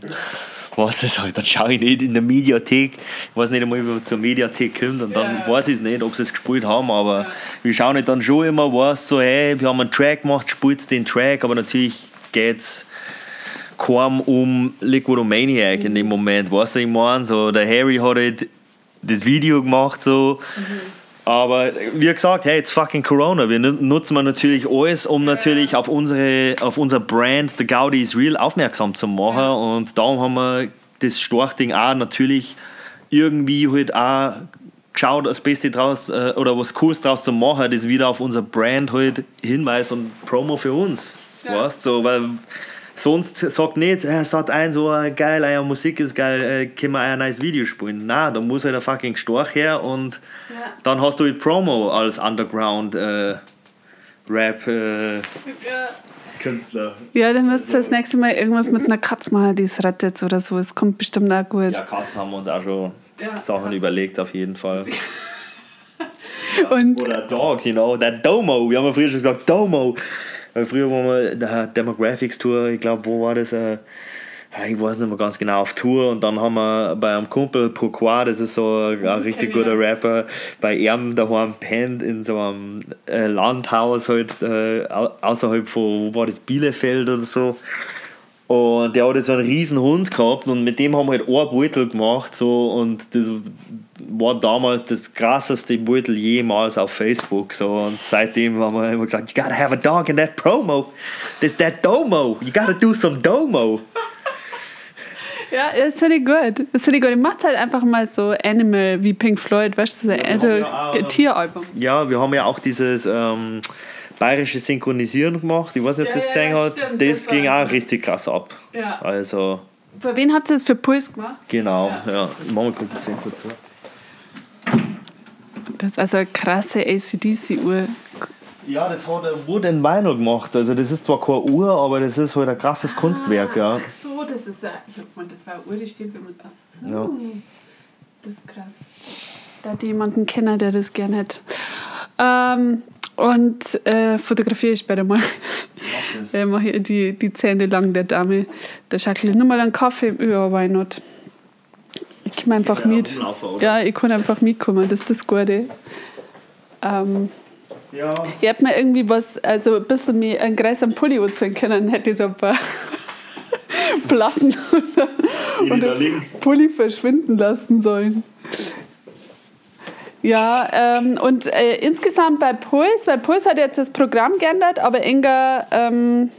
weiß es halt, dann schaue ich nicht in der Mediathek, ich weiß nicht einmal, wie man zur Mediathek kommt und dann Ja. weiß ich es nicht, ob sie es gespielt haben, aber wir schauen halt dann schon immer, was so, hey, wir haben einen Track gemacht, spielt den Track, aber natürlich geht es kaum um Liquidomaniac in dem Moment, weißt du, ich meine, so, der Harry hat halt das Video gemacht, so, aber wie gesagt, hey, it's fucking Corona. Wir nu- nutzen wir natürlich alles, um natürlich auf unsere, auf unser Brand, The Gaudi is Real, aufmerksam zu machen. Und darum haben wir das Storchding auch natürlich irgendwie halt auch geschaut, das Beste draus äh, oder was Cooles draus zu machen, das wieder auf unser Brand halt hinweist und Promo für uns. Ja. Weißt so, weil sonst sagt nicht, er sagt ein so äh, geil, eure Musik ist geil, äh, können wir ein neues Video spielen. Na, da muss halt ein fucking Storch her und Ja. dann hast du halt Promo als Underground äh, Rap äh, Künstler. Ja, dann müsst ihr das nächste Mal irgendwas mit einer Katze machen, die es rettet oder so. Es kommt bestimmt auch gut. Ja, Katzen haben wir uns auch schon Ja, Sachen Katzen. überlegt, auf jeden Fall. *laughs* Und Oder Dogs, you know, der Domo. Wir haben ja früher schon gesagt, Domo. Weil früher waren wir in der Demographics Tour, ich glaube, wo war das? Äh, ich weiß nicht mehr ganz genau, auf Tour. Und dann haben wir bei einem Kumpel, Pourquoi, das ist so ein, ein richtig guter. Rapper, bei ihm daheim pennt in so einem äh, Landhaus halt, äh, au- außerhalb von, wo war das, Bielefeld oder so. Und der hat jetzt so einen riesen Hund gehabt und mit dem haben wir halt einen Beutel gemacht so, und das war damals das krasseste Beutel jemals auf Facebook. So. Und seitdem haben wir immer gesagt, you gotta have a dog in that promo. That's that Domo. You gotta do some Domo. ja, das finde ich gut. Das finde ich gut. Ich mache halt einfach mal so Animal wie Pink Floyd, weißt du, so ein haben ja Tieralbum. Ja, wir haben ja auch dieses ähm, bayerische Synchronisieren gemacht. Ich weiß nicht, ob das gesehen hat. stimmt, das das ging auch richtig krass ab. Also, Für wen habt ihr das für Puls gemacht? genau. Ja. Ja. Ich mach mal kurz das Fenster zu. Das ist also eine krasse ACDC-Uhr. Ja, das hat er Wood in Vinyl gemacht. Also das ist zwar keine Uhr, aber das ist halt ein krasses Kunstwerk, ja. Ach so, das ist ein. Und das war eine Uhr, die steht bei uns. Ach so. Ja. Das ist krass. Da hat jemanden kennen, der das gern hätte. Ähm, und äh, fotografiere ich später mal. äh, mache ich die, die Zähne lang der Dame. Da schackle ich nur mal einen Kaffee. Ja, why not? Ich kann einfach mit. oder? Ja, ich kann einfach mitkommen. Das ist das Gute. Ähm, Ja. ich hätte mir irgendwie was, also ein bisschen mehr einen Kreis am Pulli anziehen können, hätte ich so ein paar *laughs* Platten *laughs* den liegen. Pulli verschwinden lassen sollen. Ja, ähm, und äh, insgesamt bei Puls, weil Puls hat jetzt das Programm geändert, aber Inga, ähm,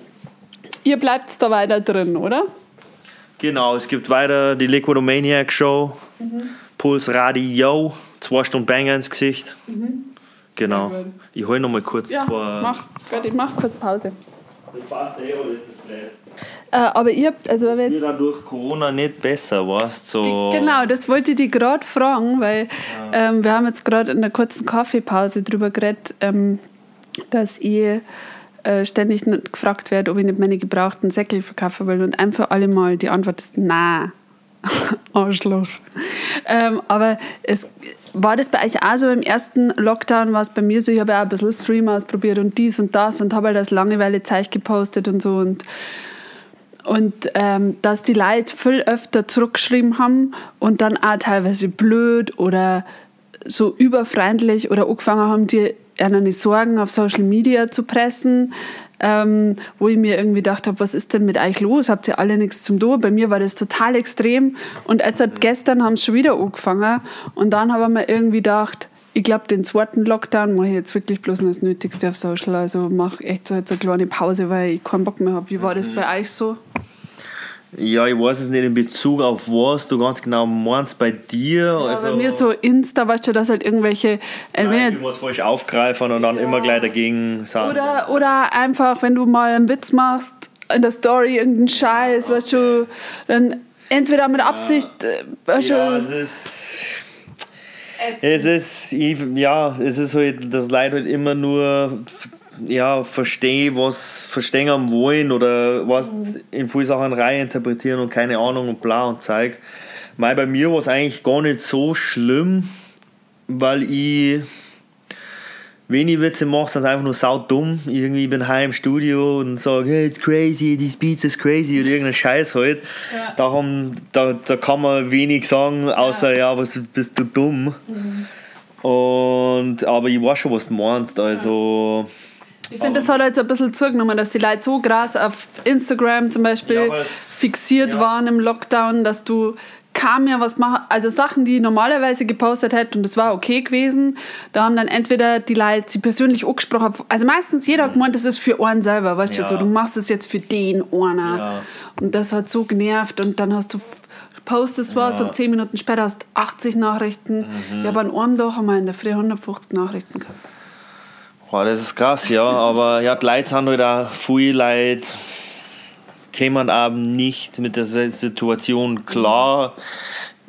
ihr bleibt da weiter drin, oder? Genau, es gibt weiter die Liquidomaniac Show, Puls Radio, zwei Stunden Banger ins Gesicht. Genau. Sehr gut. Ich hole noch mal kurz Ja, zwei. mach. Ich mach kurz Pause. Das passt eh, oder ist das blöd? Äh, aber ihr habt, also wenn wir Wird jetzt dann durch Corona nicht besser, weißt so. Genau, das wollte ich dich gerade fragen, weil ähm, wir haben jetzt gerade in der kurzen Kaffeepause drüber geredet, ähm, dass ich äh, ständig gefragt werde, ob ich nicht meine gebrauchten Säckel verkaufen will und einfach alle mal die Antwort ist nein. *laughs* Arschloch. Ähm, aber es war das bei euch auch so im ersten Lockdown, war es bei mir so, ich habe auch ein bisschen Stream ausprobiert und dies und das und habe halt das Langeweile Zeug gepostet und so und und ähm, dass die Leute viel öfter zurückgeschrieben haben und dann auch teilweise blöd oder so überfreundlich oder angefangen haben, die eine Sorgen auf Social Media zu pressen, ähm, wo ich mir irgendwie gedacht habe, was ist denn mit euch los? Habt ihr alle nichts zum tun? Bei mir war das total extrem und jetzt hat gestern haben sie schon wieder angefangen und dann habe ich mir irgendwie gedacht, ich glaube, den zweiten Lockdown mache ich jetzt wirklich bloß noch das Nötigste auf Social. Also mache echt so jetzt eine kleine Pause, weil ich keinen Bock mehr habe. Wie war das bei euch so? Ja, ich weiß es nicht in Bezug auf was du ganz genau meinst bei dir. Ja, also, bei mir so Insta, weißt du, dass halt irgendwelche. Äh, Nein, wenn ich muss falsch aufgreifen und dann immer gleich dagegen sagen. oder, oder einfach, wenn du mal einen Witz machst in der Story, irgendeinen Scheiß, weißt du, dann entweder mit Absicht, äh, weißt ja, du. es ist. Es ist, ja, es ist halt, dass Leute halt immer nur ja, verstehe, was verstehen wollen oder was in viele Sachen interpretieren und keine Ahnung und bla und zeig. Weil bei mir war es eigentlich gar nicht so schlimm, weil ich wenig Witze mache, sind einfach nur sau dumm. Irgendwie bin ich im Studio und sage, hey, it's crazy, this beat is crazy oder irgendein Scheiß halt. Ja. Darum, da, da kann man wenig sagen, außer ja, ja was bist du dumm. Mhm. Und, aber ich weiß schon, was du meinst. Also, Ich finde, das hat halt so ein bisschen zugenommen, dass die Leute so krass auf Instagram zum Beispiel Ja, es- fixiert ja. waren im Lockdown, dass du kaum mehr was machen, also Sachen, die ich normalerweise gepostet hätte und das war okay gewesen, da haben dann entweder die Leute sie persönlich angesprochen, also meistens jeder hat gemeint, das ist für einen selber, weißt du, Ja. so, du machst es jetzt für den einer Ja. und das hat so genervt und dann hast du postest was Ja. und zehn Minuten später hast du 80 Nachrichten, ja, aber an einem Tag haben wir in der Früh 150 Nachrichten gehabt. boah, das ist krass, ja. Aber ja, die Leute sind halt auch viele Leute, kämen eben nicht mit der Situation klar.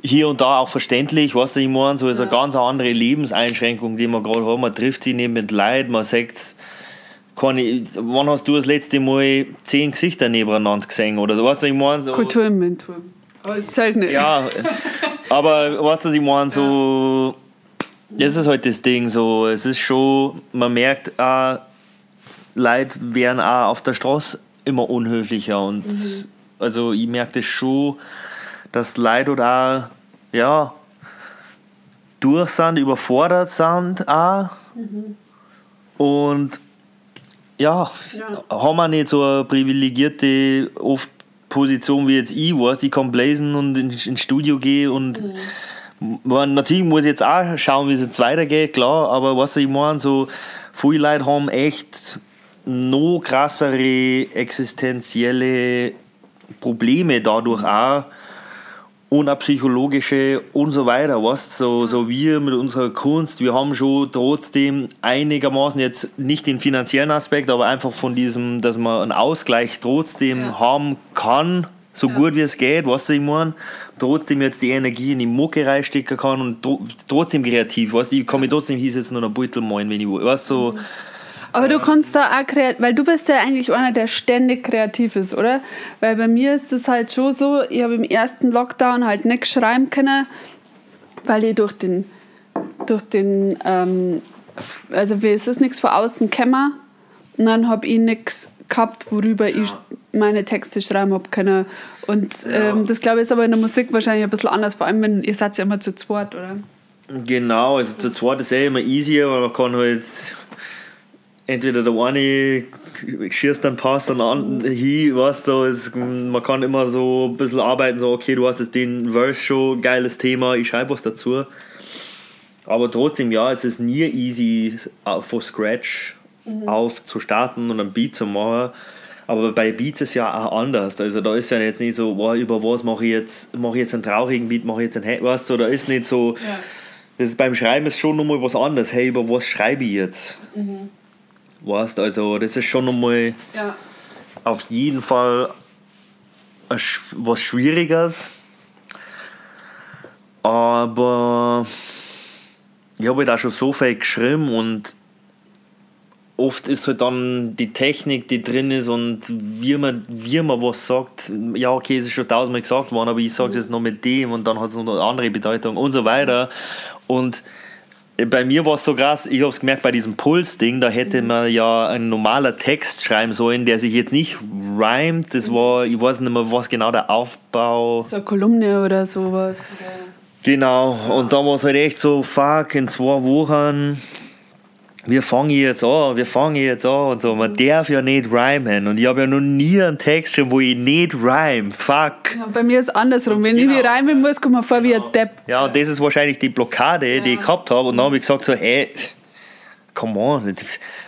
Hier und da auch verständlich, was ich meine, so ist eine Ja. ganz andere Lebenseinschränkung, die man gerade hat. Man trifft sich nicht mit Leuten, man sagt, keine, wann hast du das letzte Mal zehn Gesichter nebeneinander gesehen? Oder so, weißt du, ich meine, so, Kulturinventur. Aber es zählt nicht. Ja, *laughs* aber weißt du, was ich meine? So, das ist halt das Ding. So, es ist schon, man merkt auch, Leute werden auch auf der Straße immer unhöflicher. Und also ich merke das schon, dass Leute auch, ja, durch sind, überfordert sind auch. Und ja, Ja. haben wir nicht so eine privilegierte oft Position wie jetzt ich weiß, ich kann blazen und in- ins Studio gehen und man, natürlich muss ich jetzt auch schauen, wie es jetzt weitergeht, klar, aber was ich meine, so viele Leute haben echt noch krassere existenzielle Probleme dadurch auch und auch psychologische und so weiter, weißt? So, so wir mit unserer Kunst, wir haben schon trotzdem einigermaßen jetzt nicht den finanziellen Aspekt, aber einfach von diesem, dass man einen Ausgleich trotzdem Ja. haben kann, so Ja. gut wie es geht, was ich meine, trotzdem jetzt die Energie in die Mucke reinstecken kann und tro trotzdem kreativ, weißt ich kann mich trotzdem hinsetzen und einen Beutel malen, wenn ich will, weißt so, Aber du kannst da auch kreativ, weil du bist ja eigentlich einer, der ständig kreativ ist, oder? Weil bei mir ist es halt schon so, ich habe im ersten Lockdown halt nichts schreiben können, weil ich durch den, durch den, ähm, also wie ist es nichts von außen gekommen und dann habe ich nichts gehabt, worüber ich meine Texte schreiben habe können. Und ähm, das glaube ich ist aber in der Musik wahrscheinlich ein bisschen anders, vor allem wenn ihr seid ja immer zu zweit, oder? Genau, also zu zweit ist eh immer easier, weil man kann halt entweder der eine schießt dann Pass und an hin, weißt du, es, man kann immer so ein bisschen arbeiten, so okay, du hast jetzt den Verse schon, geiles Thema, ich schreibe was dazu. Aber trotzdem, ja, es ist nie easy, äh, von Scratch auf zu starten und einen Beat zu machen. Aber bei Beats ist ja auch anders. Also da ist ja jetzt nicht so, wow, über was mache ich jetzt, mache ich jetzt einen traurigen Beat, mache ich jetzt einen, weißt du, da ist nicht so, Ja. das ist beim Schreiben ist schon nochmal was anderes. Hey, über was schreibe ich jetzt? Weißt also das ist schon nochmal Ja. auf jeden Fall was Schwieriges. Aber ich habe halt auch schon so viel geschrieben und oft ist halt dann die Technik, die drin ist und wie man, wie man was sagt. Ja, okay, es ist schon tausendmal gesagt worden, aber ich sage es jetzt noch mit dem und dann hat es noch eine andere Bedeutung und so weiter. Und bei mir war es so krass, ich habe es gemerkt bei diesem Puls-Ding, da hätte man ja ein normaler Text schreiben sollen, der sich jetzt nicht rhymt. Das war, ich weiß nicht mehr, was genau der Aufbau. So eine Kolumne oder sowas. Genau, und da war es halt echt so, fuck, in zwei Wochen, wir fangen jetzt an, wir fangen jetzt an und so. Man darf ja nicht rhymen. Und ich habe ja noch nie einen Text geschrieben, wo ich nicht rhyme. Fuck. Ja, bei mir ist es andersrum. Wenn ich Genau. mich reimen muss, kommt man vor wie ein Depp. Ja, und das ist wahrscheinlich die Blockade, die ich gehabt habe. Und dann habe ich gesagt, so, hey, come on,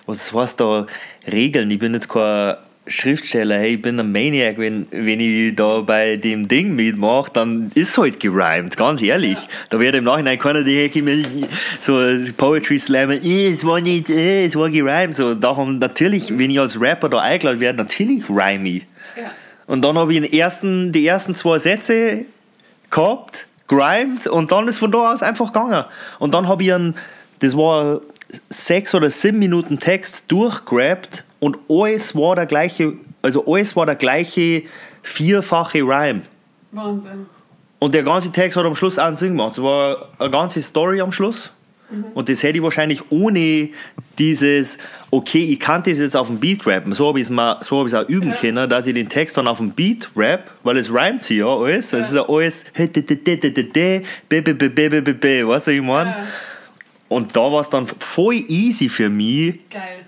was heißt da Regeln? Ich bin jetzt kein Schriftsteller, hey, ich bin ein Maniac. Wenn, wenn ich da bei dem Ding mitmache, dann ist es halt gerimt, ganz ehrlich. Da wird im Nachhinein keiner die Hecke so Poetry slammen, es war nicht, es war gerimt. So, da haben natürlich, wenn ich als Rapper da eingeladen werde, natürlich rhyme ich. Ja. Und dann habe ich den ersten, die ersten zwei Sätze gehabt, grimed und dann ist von da aus einfach gegangen. Und dann habe ich einen, das war sechs oder sieben Minuten Text durchgrabt und alles war der gleiche, also alles war der gleiche vierfache Rhyme. Wahnsinn. Und der ganze Text hat am Schluss einen Sinn gemacht. Es war eine ganze Story am Schluss. Und das hätte ich wahrscheinlich ohne dieses, okay, ich kann das jetzt auf dem Beat rappen. So habe ich es mal- so hab auch üben können, dass ich den Text dann auf dem Beat rap, weil es rhymt sich ja alles. Es ist ja alles, weißt du, ich meine? Ja. Und da war es dann voll easy für mich, Geil.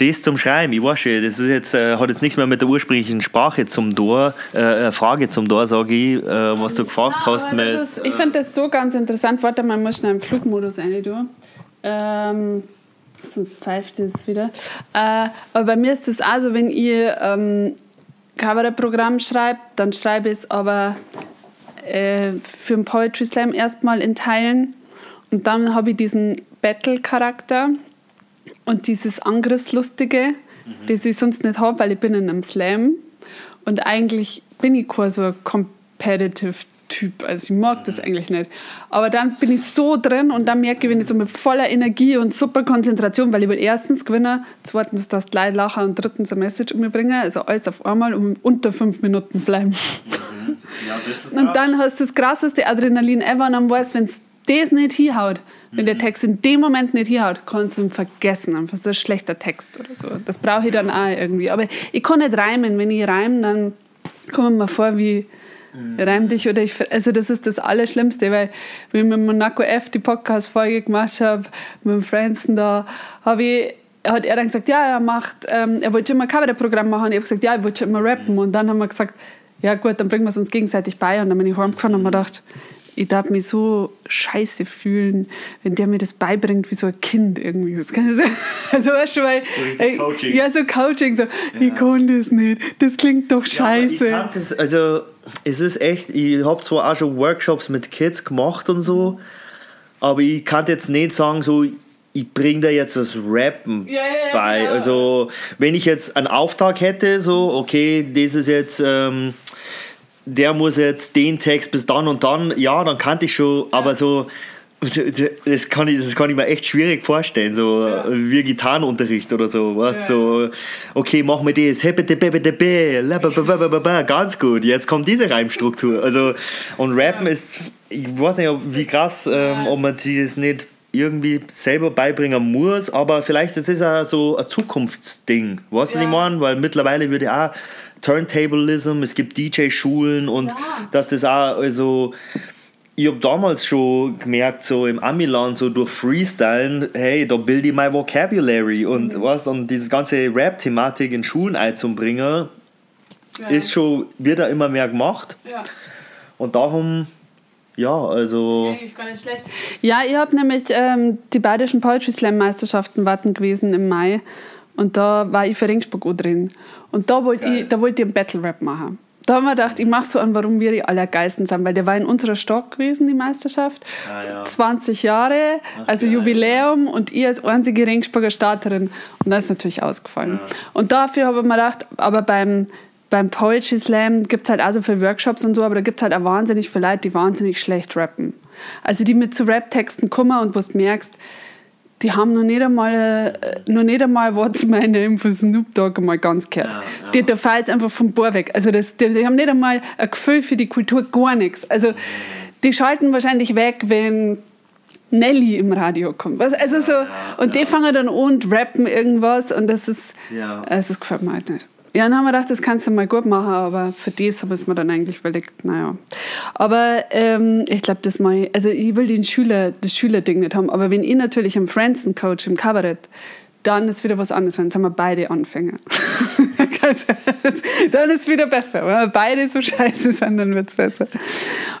Das zum Schreiben. Ich weiß schon, das ist jetzt, äh, hat jetzt nichts mehr mit der ursprünglichen Sprache zum Tor, äh, äh, Frage zum Tor, sage ich, äh, was du gefragt Ah, hast. Mit, ist, ich finde das so ganz interessant. Warte mal, ich muss schnell im Flugmodus rein, du. Ähm, sonst pfeift es wieder. Äh, aber bei mir ist das auch so, wenn ihr ähm, Kabarettprogramm schreibt, dann schreibe ich es aber äh, für den Poetry Slam erstmal in Teilen. Und dann habe ich diesen Battle-Charakter und dieses Angriffslustige, das ich sonst nicht habe, weil ich bin in einem Slam. Und eigentlich bin ich kein so ein competitive Typ. Also ich mag das eigentlich nicht. Aber dann bin ich so drin und dann merke ich, wenn ich so mit voller Energie und super Konzentration, weil ich will erstens gewinnen, zweitens das gleich lachen und drittens eine Message um mich bringen. Also alles auf einmal und unter fünf Minuten bleiben. ja, das ist *laughs* Und dann hast du das krasseste Adrenalin ever und dann weißt, wenn es das nicht hinhaut, wenn der Text in dem Moment nicht hinhaut, kannst du ihn vergessen. Einfach so ein schlechter Text oder so. Das brauche ich dann auch irgendwie. Aber ich kann nicht reimen. Wenn ich reime, dann komme mir vor wie reim dich oder ich. Also, das ist das Allerschlimmste, weil, wenn ich mit Monaco F die Podcast-Folge gemacht habe, mit dem Franzen da, habe ich hat er dann gesagt, ja, er macht, ähm, er wollte schon immer ein Kabarettprogramm machen. Ich habe gesagt, ja, ich wollte schon immer rappen. Und dann haben wir gesagt, ja gut, dann bringen wir es uns gegenseitig bei. Und dann bin ich heimgefahren und habe mir gedacht, ich darf mich so scheiße fühlen, wenn der mir das beibringt wie so ein Kind irgendwie. Das kann so, *laughs* also weißt du, weil, So ey, Coaching. Ja, so Coaching, so, ich kann das nicht, das klingt doch Ja, scheiße. kann das, also, es ist echt, ich habe zwar auch schon Workshops mit Kids gemacht und so, aber ich kann jetzt nicht sagen, so, ich bringe da jetzt das Rappen Ja, ja, ja, bei. genau. Also, wenn ich jetzt einen Auftrag hätte, so, okay, das ist jetzt. Ähm, der muss jetzt den Text bis dann und dann, ja, dann kannte ich schon, aber so, das kann, ich, das kann ich mir echt schwierig vorstellen, so Ja. wie Gitarrenunterricht oder so, weißt Ja. so, okay, machen wir das, ganz gut, jetzt kommt diese Reimstruktur, also, und Rappen ist, ich weiß nicht, wie krass, ähm, ob man das nicht irgendwie selber beibringen muss, aber vielleicht ist es auch so ein Zukunftsding, weißt du, was Ja. ich meine, weil mittlerweile würde auch Turntablism, es gibt DJ-Schulen und Ja. dass das auch, also ich habe damals schon gemerkt, so im Amiland, so durch Freestylen, hey, da bilde ich mein Vocabulary und Mhm. was und diese ganze Rap-Thematik in Schulen einzubringen, Ja. ist schon, wird da immer mehr gemacht ja. und darum, ja, also Eigentlich gar nicht schlecht. Ja, ich habe nämlich ähm, die Bayerischen Poetry Slam Meisterschaften warten gewesen im Mai und da war ich für Ringsburg auch drin. Und da wollte ich, da wollte ich einen Battle Rap machen. Da haben wir gedacht, ich mache so an, warum wir die allergeilsten sind, weil der war in unserer Stadt gewesen, die Meisterschaft. Ah, ja. 20 Jahre, also geil. Jubiläum und ich als einzige Ringsburger Starterin. Und das ist natürlich ausgefallen. Und dafür habe ich mir gedacht, aber beim, beim Poetry Slam gibt es halt auch so viele Workshops und so, aber da gibt es halt auch wahnsinnig viele Leute, die wahnsinnig schlecht rappen. Also die mit zu Rap-Texten kommen und wo du merkst, die haben noch nicht einmal, äh, noch nicht einmal What's My Name von Snoop Dogg mal ganz gehört. Ja, ja. Die, der fällt einfach vom Bohr weg. Also das, die, die haben nicht einmal ein Gefühl für die Kultur, gar nichts. Also die schalten wahrscheinlich weg, wenn Nelly im Radio kommt. Was- Also so, und die fangen dann an und rappen irgendwas und das ist, Ja. also das gefällt mir halt nicht. Ja, dann haben wir gedacht, das kannst du mal gut machen, aber für das habe ich mir dann eigentlich überlegt, naja. Aber ähm, ich glaube, das mal, also ich will den Schüler, das Schülerding nicht haben, aber wenn ich natürlich am Franzen coach im Kabarett, dann ist wieder was anderes, dann sind wir beide Anfänger. *laughs* Dann ist wieder besser. Wenn wir beide so scheiße sind, dann wird es besser.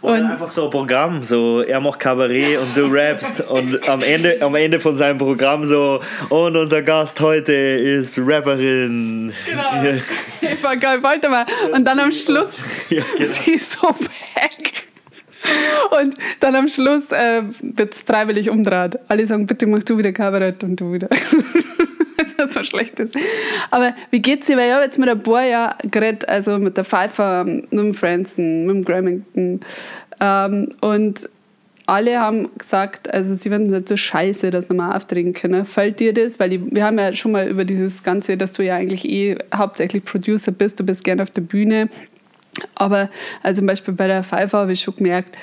Oder Und einfach so ein Programm, so er macht Kabarett und du rappst und am Ende, am Ende von seinem Programm so und unser Gast heute ist Rapperin. Genau. Ich war geil, weiter mal. Und dann am Schluss, Ja, genau. *laughs* sie ist so weg. Und dann am Schluss äh, wird es freiwillig umdraht. Alle sagen, bitte mach du wieder Kabarett und du wieder. *laughs* *laughs* so schlecht ist. Aber wie geht's dir? Weil ich habe jetzt mit der Boya geredet, also mit der Pfeiffer, mit dem Franzen, mit dem Gramington. Ähm, und alle haben gesagt, also sie werden nicht so scheiße, dass wir mal auftreten können. Fällt dir das? Weil ich, wir haben ja schon mal über dieses Ganze, dass du ja eigentlich eh hauptsächlich Producer bist, du bist gern auf der Bühne. Aber also zum Beispiel bei der Pfeife habe ich schon gemerkt,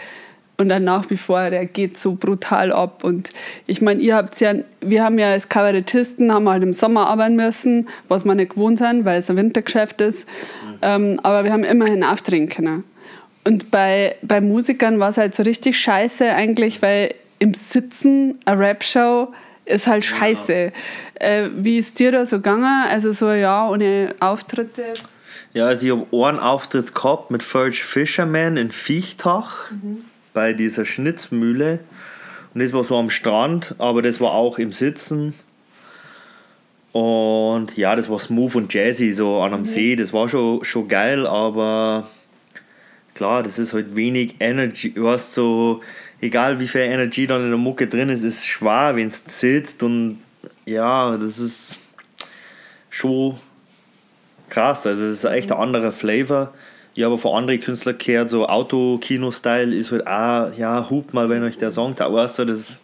und dann nach wie vor, der geht so brutal ab. Und ich meine, ihr habt ja, wir haben ja als Kabarettisten, haben halt im Sommer arbeiten müssen, was wir nicht gewohnt sind, weil es ein Wintergeschäft ist. Mhm. Ähm, aber wir haben immerhin auftreten können. Und bei, bei Musikern war es halt so richtig scheiße eigentlich, weil im Sitzen eine Rap-Show ist halt scheiße. Ja. Äh, wie ist dir da so gegangen? Also so ein Jahr ohne Auftritte? Ja, also ich habe einen Auftritt gehabt mit Ferge Fisherman in Viechtach. Mhm bei dieser Schnitzmühle. Und das war so am Strand, aber das war auch im Sitzen. Und ja, das war smooth und jazzy, so an einem mhm. See. Das war schon, schon geil, aber klar, das ist halt wenig Energy. Du hast so, egal wie viel Energie dann in der Mucke drin ist, ist schwer, wenn es sitzt. Und ja, das ist schon krass. Also, es ist echt ein anderer Flavor. Ich habe von anderen Künstlern gehört, so Auto-Kino-Style ist halt auch, ja, hupt mal, wenn euch der Song da weißt du, das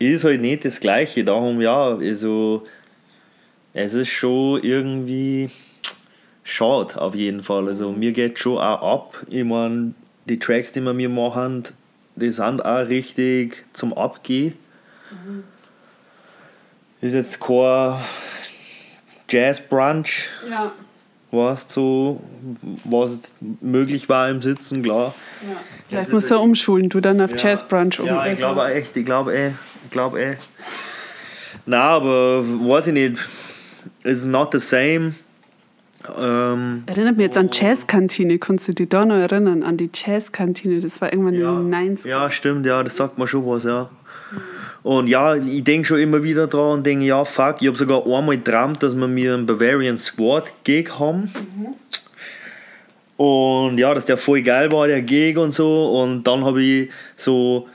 ist halt nicht das Gleiche. Darum, ja, also, es ist schon irgendwie schade, auf jeden Fall. Also, mir geht schon auch ab. Ich meine, die Tracks, die wir mir machen, die sind auch richtig zum Abgehen. Mhm. Ist jetzt kein Jazz-Brunch. Ja was so, was möglich war im Sitzen, klar. Ja. Vielleicht musst du umschulen, du dann auf ja, Jazz Brunch um. Ja, ich glaube echt, ich glaube eh, ich glaube eh. Na, aber weiß ich nicht, it's not the same. Ähm, Erinnert mich jetzt an Jazzkantine, kannst du dich da noch erinnern? An die Jazzkantine, das war irgendwann ja, in den 90 Ja, stimmt, ja, das sagt man schon was, ja. Und ja, ich denke schon immer wieder dran und denke, ja, fuck, ich habe sogar einmal geträumt, dass wir mir einen Bavarian Squad Gig haben. Mhm. Und ja, dass der voll geil war, der Gig und so. Und dann habe ich so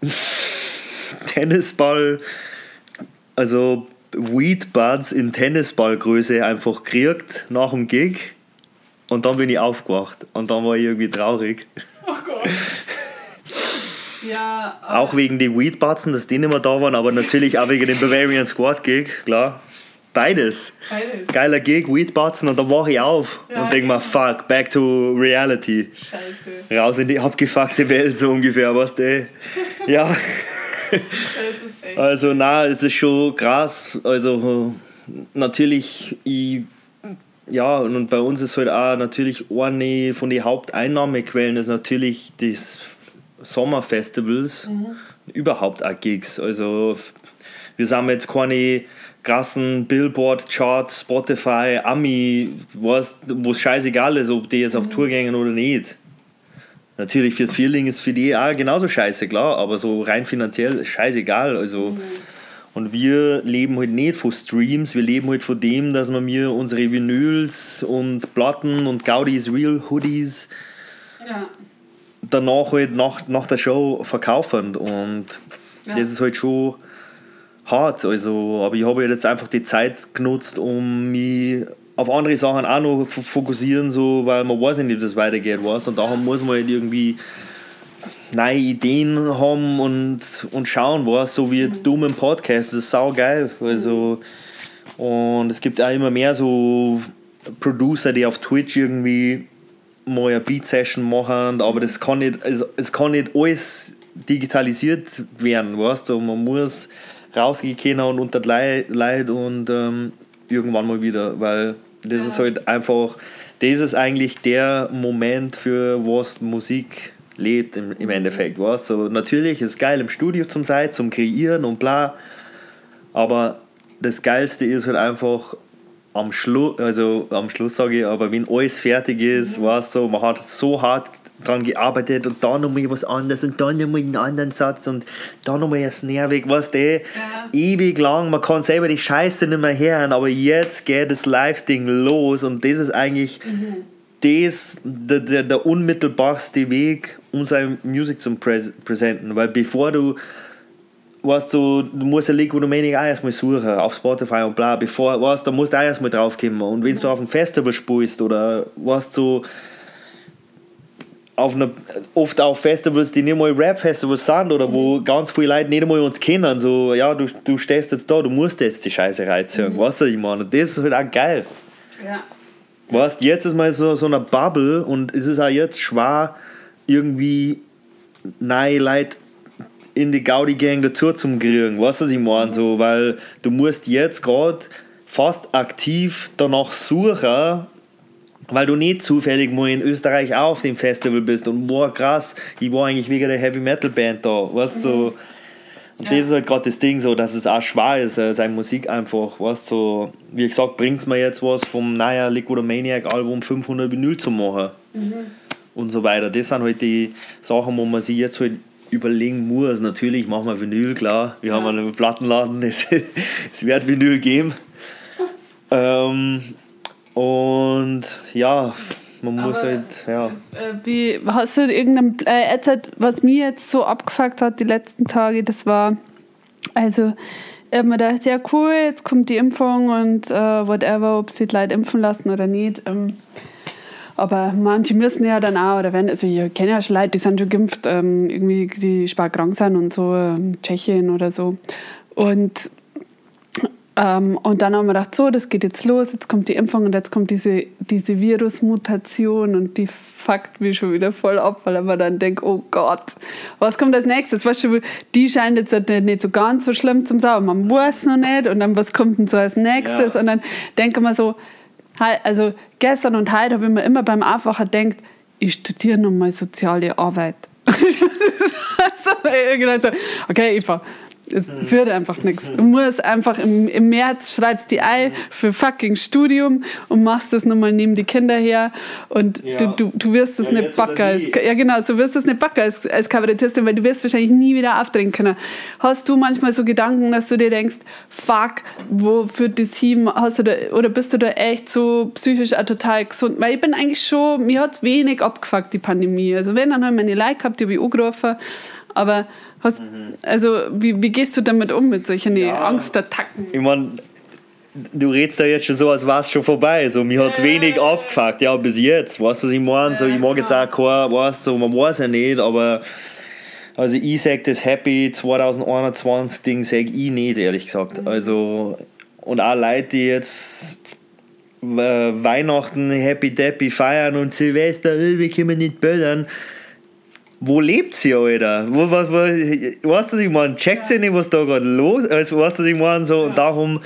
*laughs* Tennisball, also Weed Buds in Tennisballgröße einfach gekriegt nach dem Gig. Und dann bin ich aufgewacht. Und dann war ich irgendwie traurig. Oh Gott. Ja, auch wegen den Weedbatzen, dass die nicht mehr da waren, aber natürlich auch wegen dem Bavarian Squad Gig, klar. Beides. Beides. Geiler Gig, Weedbatzen und dann wache ich auf ja, und denke mir, fuck, back to reality. Scheiße. Raus in die abgefuckte Welt, so ungefähr, was du? *laughs* ja. also, na, es ist schon krass. Also, natürlich, ich ja, und bei uns ist halt auch natürlich eine von den Haupteinnahmequellen ist natürlich das Sommerfestivals, mhm. überhaupt auch Gigs. Also wir sind jetzt keine krassen Billboard-Charts, Spotify, Ami, wo es scheißegal ist, ob die jetzt auf mhm. Tour gehen oder nicht. Natürlich fürs Feeling ist für die auch genauso scheiße, klar, aber so rein finanziell ist scheißegal. Also, mhm. Und wir leben halt nicht von Streams, wir leben halt von dem, dass wir mir unsere Vinyls und Platten und Gaudis Real Hoodies ja danach halt nach, nach der Show verkaufen und ja. das ist halt schon hart. Also, aber ich habe halt jetzt einfach die Zeit genutzt, um mich auf andere Sachen auch noch zu fokussieren, so, weil man weiß nicht, wie das weitergeht. Was. Und daher muss man halt irgendwie neue Ideen haben und, und schauen, was. So wie jetzt mhm. du mit dem Podcast, das ist sau geil. Also, und es gibt auch immer mehr so Producer, die auf Twitch irgendwie mal eine Beat-Session machen, aber das kann nicht, also es kann nicht alles digitalisiert werden, weißt du? Man muss rausgehen können und unter Leid und ähm, irgendwann mal wieder, weil das ja. ist halt einfach, das ist eigentlich der Moment, für was Musik lebt im, im Endeffekt, weißt du? Natürlich ist es geil im Studio zum sein, zum Kreieren und bla, aber das Geilste ist halt einfach am Schluss, also am Schluss sage ich, aber wenn alles fertig ist, mhm. war so, man hat so hart dran gearbeitet und da nochmal was anderes und dann nochmal einen anderen Satz und dann nochmal ein Snare weg, weißt du, ja. ewig lang, man kann selber die Scheiße nicht mehr hören, aber jetzt geht das Live-Ding los und das ist eigentlich mhm. das, der, der, der unmittelbarste Weg, um seine Musik zu präsentieren, weil bevor du weißt du, du musst ja Lick, wo du auch erstmal suchen, auf Spotify und bla, bevor, weißt da musst du auch erstmal draufkommen. Und wenn du auf einem Festival spielst oder weißt du, auf einer, oft auf Festivals, die nicht mal Rap-Festivals sind oder wo Mhm. ganz viele Leute nicht einmal uns kennen. So, ja, du, du stehst jetzt da, du musst jetzt die Scheiße reinziehen. Mhm. Weißt du, ich meine? Das ist halt auch geil. Ja. Weißt jetzt ist mal so, so eine Bubble und es ist auch jetzt schwer, irgendwie neue Leute in die Gaudi-Gang dazu zu kriegen. Weißt du, was ich meine? So, weil du musst jetzt gerade fast aktiv danach suchen, weil du nicht zufällig mal in Österreich auch auf dem Festival bist und boah, krass, ich war eigentlich wegen der Heavy Metal Band da. Weißt so. Und Ja. das ist halt gerade das Ding so, dass es auch schwer ist, äh, seine Musik einfach, weißt so, wie gesagt, bringt es mir jetzt was vom naja Liquid Maniac Album 500 Vinyl zu machen und so weiter. Das sind halt die Sachen, wo man sich jetzt halt überlegen muss. Natürlich machen wir Vinyl, klar. Wir haben einen Plattenladen, es, es wird Vinyl geben. Ähm, und ja, man muss Aber- halt, ja. Äh, Wie, hast du irgendein, äh, halt, was mir jetzt so abgefuckt hat die letzten Tage, das war, also, ich hab mir gedacht, ja cool, jetzt kommt die Impfung und äh, whatever, ob sie die Leute impfen lassen oder nicht. Ähm, aber manche müssen ja dann auch, oder wenn, also ich kenne ja schon Leute, die sind schon geimpft, ähm, irgendwie, die stark krank sind und so, ähm, Tschechien oder so. Und ähm, und dann haben wir gedacht, so, das geht jetzt los, jetzt kommt die Impfung und jetzt kommt diese, diese Virusmutation und die fuckt mich schon wieder voll ab, weil mir dann denke, oh Gott, was kommt als nächstes? Weißt du, die scheint jetzt halt nicht, nicht so ganz so schlimm zum Sauer, man weiß noch nicht und dann was kommt denn so als nächstes Ja. und dann denke ich mir so, also gestern und heute habe ich mir immer beim Aufwachen gedacht, ich studiere nochmal soziale Arbeit. *laughs* also, okay, Eva, es, es wird einfach nichts. Du musst einfach im, im März schreibst die ein für fucking Studium und machst das nochmal neben die Kinder her und Ja. du, du, du wirst es Ja, nicht backen. Als, ja, genau, du wirst es nicht backen als, als Kabarettistin, weil du wirst wahrscheinlich nie wieder aufdrehen können. Hast du manchmal so Gedanken, dass du dir denkst, fuck, wo führt das hin? Hast du da, oder bist du da echt so psychisch auch total gesund? Weil ich bin eigentlich schon, mir hat es wenig abgefuckt, die Pandemie. Also wenn, dann habe ich meine Like gehabt, die habe ich angerufen. Aber hast, also wie, wie gehst du damit um, mit solchen Ja. Angstattacken? Ich meine, du redest da jetzt schon so, als war es schon vorbei. So, mir hat es wenig abgefuckt, ja, bis jetzt. Weißt du, was ich meine? So, ich mag jetzt auch kein, weißt du, man weiß ja nicht, aber also ich sag das Happy 2021 Ding sag ich nicht, ehrlich gesagt. Also, und auch Leute, die jetzt äh, Weihnachten Happy Deppy feiern und Silvester, äh, wir können nicht böllern. Wo lebt sie, Alter? Wo, wo, wo, weißt du, was ich meine? Checkt sie nicht, was da gerade los ist? Also, weißt du, was ich meine? So, Und darum,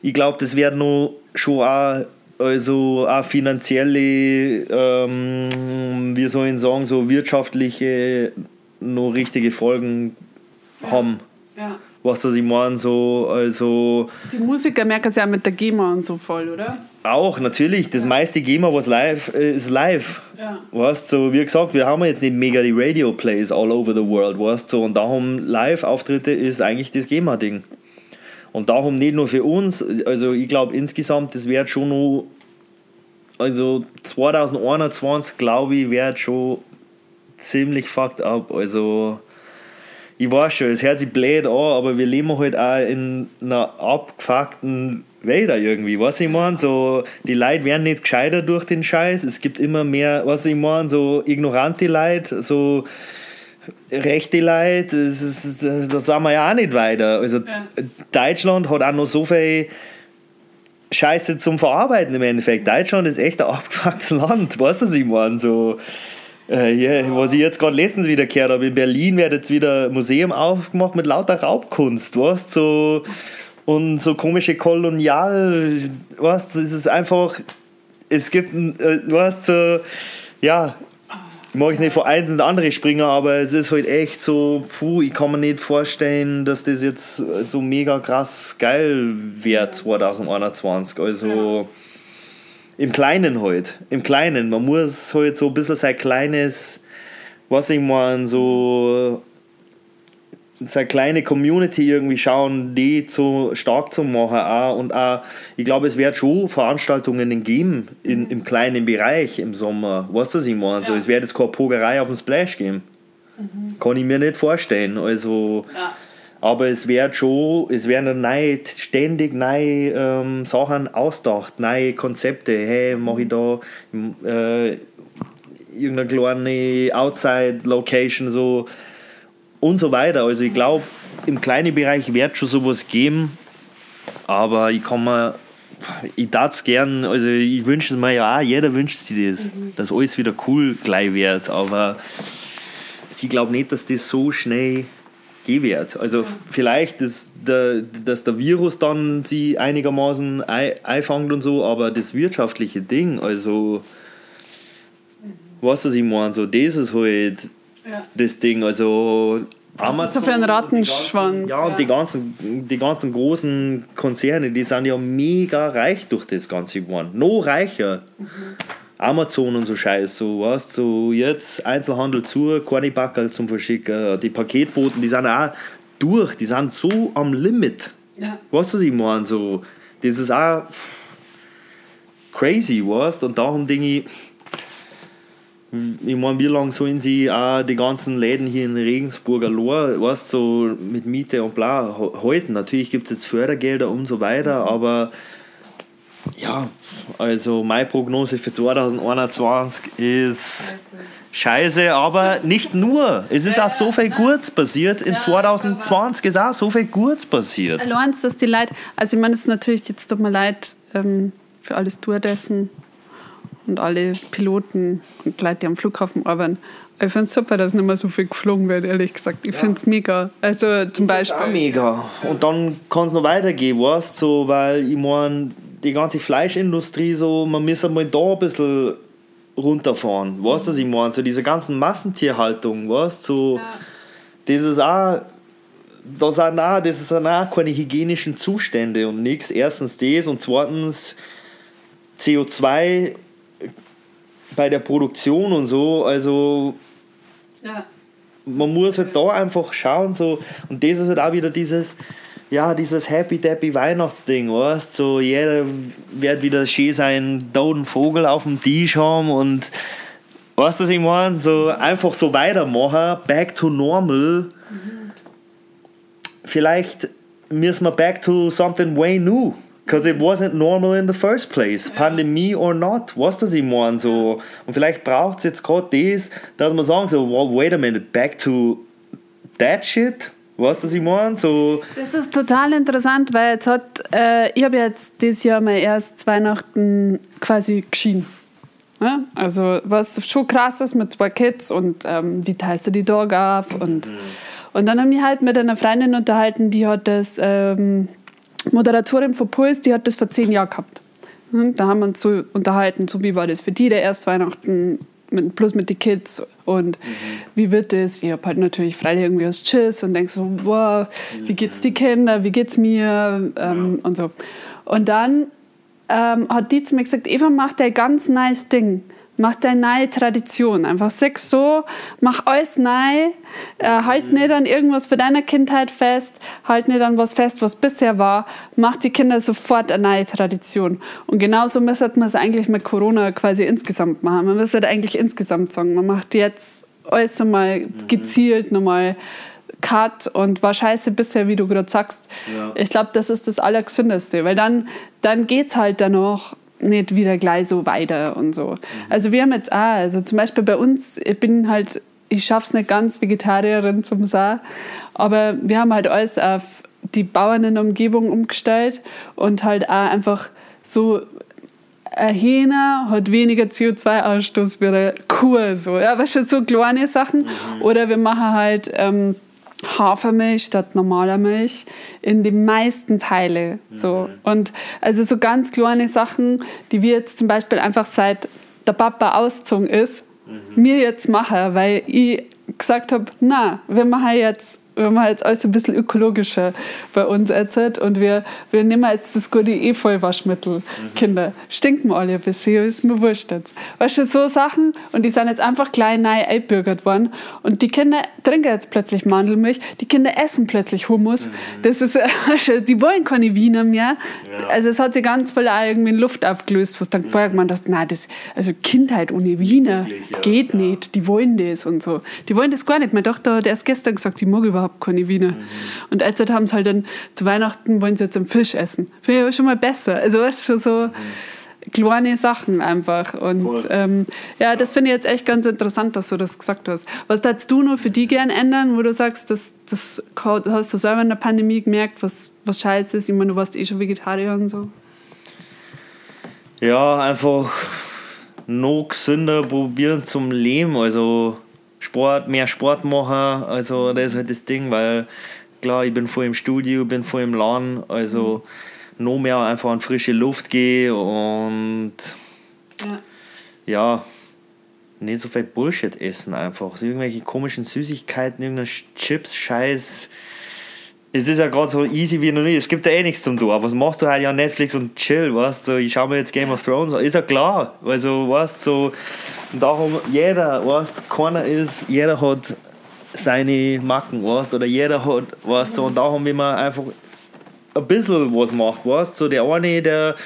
ich glaube, das wird noch schon auch, also auch finanzielle, ähm, wie soll ich sagen, so wirtschaftliche, noch richtige Folgen haben. Ja. Weißt du, was ich meine? So, also. Die Musiker merken es ja mit der GEMA und so voll, oder? Auch, natürlich. Das meiste GEMA, was live äh, ist, live. Ja. Weißt so, wie gesagt, wir haben jetzt nicht mega die Radio-Plays all over the world, weißt so, und darum Live-Auftritte ist eigentlich das GEMA-Ding. Und darum nicht nur für uns, also ich glaube insgesamt, das wird schon noch, also 2021, glaube ich, wird schon ziemlich fucked up. Also, ich weiß schon, es hört sich blöd an, aber wir leben halt auch in einer abgefuckten Da irgendwie, was ich meine? So, die Leute werden nicht gescheiter durch den Scheiß. Es gibt immer mehr, was ich meine, so ignorante Leute, so rechte Leute, das, ist, da sind wir ja auch nicht weiter. Also Ja. Deutschland hat auch noch so viel Scheiße zum Verarbeiten im Endeffekt. Deutschland ist echt ein abgefucktes Land, weißt du, was ich meine? So, äh, ja, was ich jetzt gerade letztens wieder gehört habe, in Berlin wird jetzt wieder ein Museum aufgemacht mit lauter Raubkunst, weißt so und so komische Kolonial, weißt das ist einfach, es gibt, äh, weißt so, ja, ich mag jetzt nicht von eins ins andere springen, aber es ist halt echt so, puh, ich kann mir nicht vorstellen, dass das jetzt so mega krass geil wird 2021. Also im Kleinen halt, im Kleinen. Man muss halt so ein bisschen sein kleines, was ich meine, so seine kleine Community irgendwie schauen, die zu stark zu machen auch. und auch, ich glaube, es wird schon Veranstaltungen geben in, im kleinen Bereich im Sommer. Weißt du, was ich meine? So, Ja. es wird jetzt keine Pogerei auf dem Splash geben. Kann ich mir nicht vorstellen. Also, Ja. aber es wird schon, es werden neu, ständig neue ähm, Sachen ausgedacht, neue Konzepte. Hey, mache ich da, äh, irgendeine kleine Outside-Location so und so weiter. Also ich glaube, im kleinen Bereich wird schon sowas geben, aber ich kann mir, ich darf es gern, also ich wünsche es mir ja auch, jeder wünscht sich das, mhm. dass alles wieder cool gleich wird, aber ich glaube nicht, dass das so schnell gehen wird. Also ja. vielleicht, dass der, dass der Virus dann sie einigermaßen einfangt und so, aber das wirtschaftliche Ding, also was, was ich meine, so das ist halt ja. das Ding, also Amazon, so für einen Rattenschwanz. Ja, und ja. Die, ganzen, die ganzen großen Konzerne, die sind ja mega reich durch das Ganze geworden. Noch reicher. Mhm. Amazon und so Scheiß, so, weißt so jetzt Einzelhandel zu, keine Backerl zum Verschicken, die Paketboten, die sind auch durch, die sind so am Limit. Ja. Weißt du, was ich meine? So, das ist auch crazy, weißt Und darum denke ich, ich meine, wie lange sollen sie auch die ganzen Läden hier in Regensburg allein, weißt so mit Miete und bla halten? Natürlich gibt es jetzt Fördergelder und so weiter, aber ja, also meine Prognose für 2021 ist scheiße, aber nicht nur. Es ist auch so viel Gutes passiert. In 2020 ist auch so viel Gutes passiert. Lorenz, dass die Leute, also ich meine, es ist natürlich, jetzt tut mir leid ähm, für alles Tourdessen und alle Piloten und Leute, die am Flughafen arbeiten. Ich finde es super, dass nicht mehr so viel geflogen wird, ehrlich gesagt. Ich ja. finde es mega. Also zum ich Beispiel. Auch mega. Und dann kann es noch weitergehen, weißt du, so, weil ich meine, die ganze Fleischindustrie so, man muss mal da ein bisschen runterfahren. Weißt du, was ich meine? So diese ganzen Massentierhaltung, weißt du, so, ja. das ist auch, das sind auch, das sind auch keine hygienischen Zustände und nichts. Erstens das und zweitens CO2 bei der Produktion und so, also ja. man muss halt da einfach schauen, so, und das ist halt auch wieder dieses, ja, dieses Happy Dappy Weihnachtsding, weißt so jeder wird wieder schön seinen toten Vogel auf dem Tisch haben und weißt du, was ich meine? So einfach so weitermachen, back to normal. Mhm. Vielleicht müssen wir back to something way new. Because it wasn't normal in the first place. Pandemie or not. Was ich meine? So, und vielleicht braucht es jetzt gerade das, dass man sagen so, well, wait a minute, back to that shit. Weißt du, was ich meine? So das ist total interessant, weil jetzt hat, äh, ich habe jetzt dieses Jahr mein erstes Weihnachten quasi geschieden. Ja? Also was schon krass ist mit zwei Kids und ähm, wie teilst du die Dog auf und, mhm. und dann habe ich halt mit einer Freundin unterhalten, die hat das ähm, Moderatorin von Puls, die hat das vor zehn Jahren gehabt. Und da haben wir uns so unterhalten, so wie war das für die der erste Weihnachten mit, plus mit den Kids und mhm. wie wird das? Ich habe halt natürlich freilich irgendwie aus Tschüss und denke so, wow, wie geht's die Kinder, wie geht's mir ähm, ja. und so. Und dann ähm, hat die zu mir gesagt, Eva macht ein ganz nice Ding. Mach deine neue Tradition. Einfach sag so, mach alles neu, äh, halt nicht an irgendwas für deine Kindheit fest, halt nicht an was fest, was bisher war. Mach die Kinder sofort eine neue Tradition. Und genauso müsste man es eigentlich mit Corona quasi insgesamt machen. Man müsste eigentlich insgesamt sagen, man macht jetzt alles nochmal mhm. gezielt, nochmal Cut und war scheiße bisher, wie du gerade sagst. Ja. Ich glaube, das ist das Allergesündeste, weil dann, dann geht es halt dann noch nicht wieder gleich so weiter und so. Mhm. Also wir haben jetzt auch, also zum Beispiel bei uns, ich bin halt, ich schaffe es nicht ganz, Vegetarierin zum Sein, aber wir haben halt alles auf die Bauern in der Umgebung umgestellt und halt auch einfach so ein Hähner hat weniger CO2-Ausstoß wie eine Kuh. So. Ja, weißt du, so kleine Sachen. Mhm. Oder wir machen halt ähm, Hafermilch statt normaler Milch in den meisten Teile. So. Mhm. Und also so ganz kleine Sachen, die wir jetzt zum Beispiel einfach seit der Papa ausgezogen ist, mhm. mir jetzt machen, weil ich gesagt habe, na, wir machen jetzt wir machen jetzt alles ein bisschen ökologischer bei uns jetzt und wir, wir nehmen jetzt das gute E-Vollwaschmittel. Mhm. Kinder, stinken alle ein bisschen, ist mir wurscht jetzt. Weißt du, so Sachen und die sind jetzt einfach klein neu einbürgert worden und die Kinder trinken jetzt plötzlich Mandelmilch, die Kinder essen plötzlich Hummus. Mhm. Das ist, *laughs* die wollen keine Wiener mehr. Ja. Also es hat sich ganz voll irgendwie in Luft aufgelöst, was dann mhm. vorher gemeint hast, nein, das, also Kindheit ohne Wiener ja. geht ja. nicht, die wollen das und so. Die wollen das gar nicht. Meine Tochter hat erst gestern gesagt, die mag überhaupt überhaupt keine Wiener. Mhm. Und als haben sie halt dann zu Weihnachten wollen sie jetzt einen Fisch essen. Finde ich aber schon mal besser. Also weißt schon so, mhm. kleine Sachen einfach. Und ähm, ja, das finde ich jetzt echt ganz interessant, dass du das gesagt hast. Was darfst du nur für die gern ändern, wo du sagst, das, das hast du selber in der Pandemie gemerkt, was, was scheiße ist? Ich meine, du warst eh schon Vegetarier und so. Ja, einfach noch gesünder probieren zum Leben. Also Sport, mehr Sport machen. Also das ist halt das Ding, weil klar, ich bin voll im Studio, bin voll im Laden. Also mhm. noch mehr einfach an frische Luft gehen und ja. ja, nicht so viel Bullshit essen einfach. So irgendwelche komischen Süßigkeiten, irgendein Chips, Scheiß es ist ja gerade so easy wie noch nie. Es gibt ja eh nichts zum tun. Aber was machst du halt ja Netflix und chill, weißt du? So, ich schaue mir jetzt Game of Thrones an. Ist ja klar. Also, weißt so, darum, jeder, weißt keiner ist, jeder hat seine Macken, weißt oder jeder hat, weißt so, und darum, wenn man einfach ein bisschen was macht, weißt so, der eine, der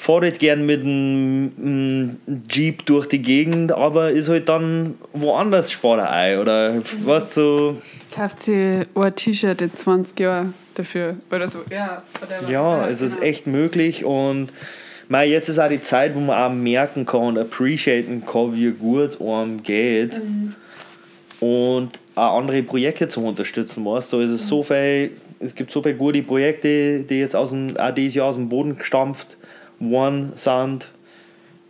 fährt gern mit einem Jeep durch die Gegend, aber ist halt dann woanders spart ein. Oder was so. Kauft sie ein T-Shirt in 20 Jahren dafür oder so. Ja, whatever. ja es genau. ist echt möglich und mei, jetzt ist auch die Zeit, wo man auch merken kann und appreciaten kann, wie gut einem geht. Mhm. Und auch andere Projekte zu unterstützen, weißt So ist es so viel, es gibt so viele gute Projekte, die jetzt aus dem, auch dieses Jahr aus dem Boden gestampft One Sand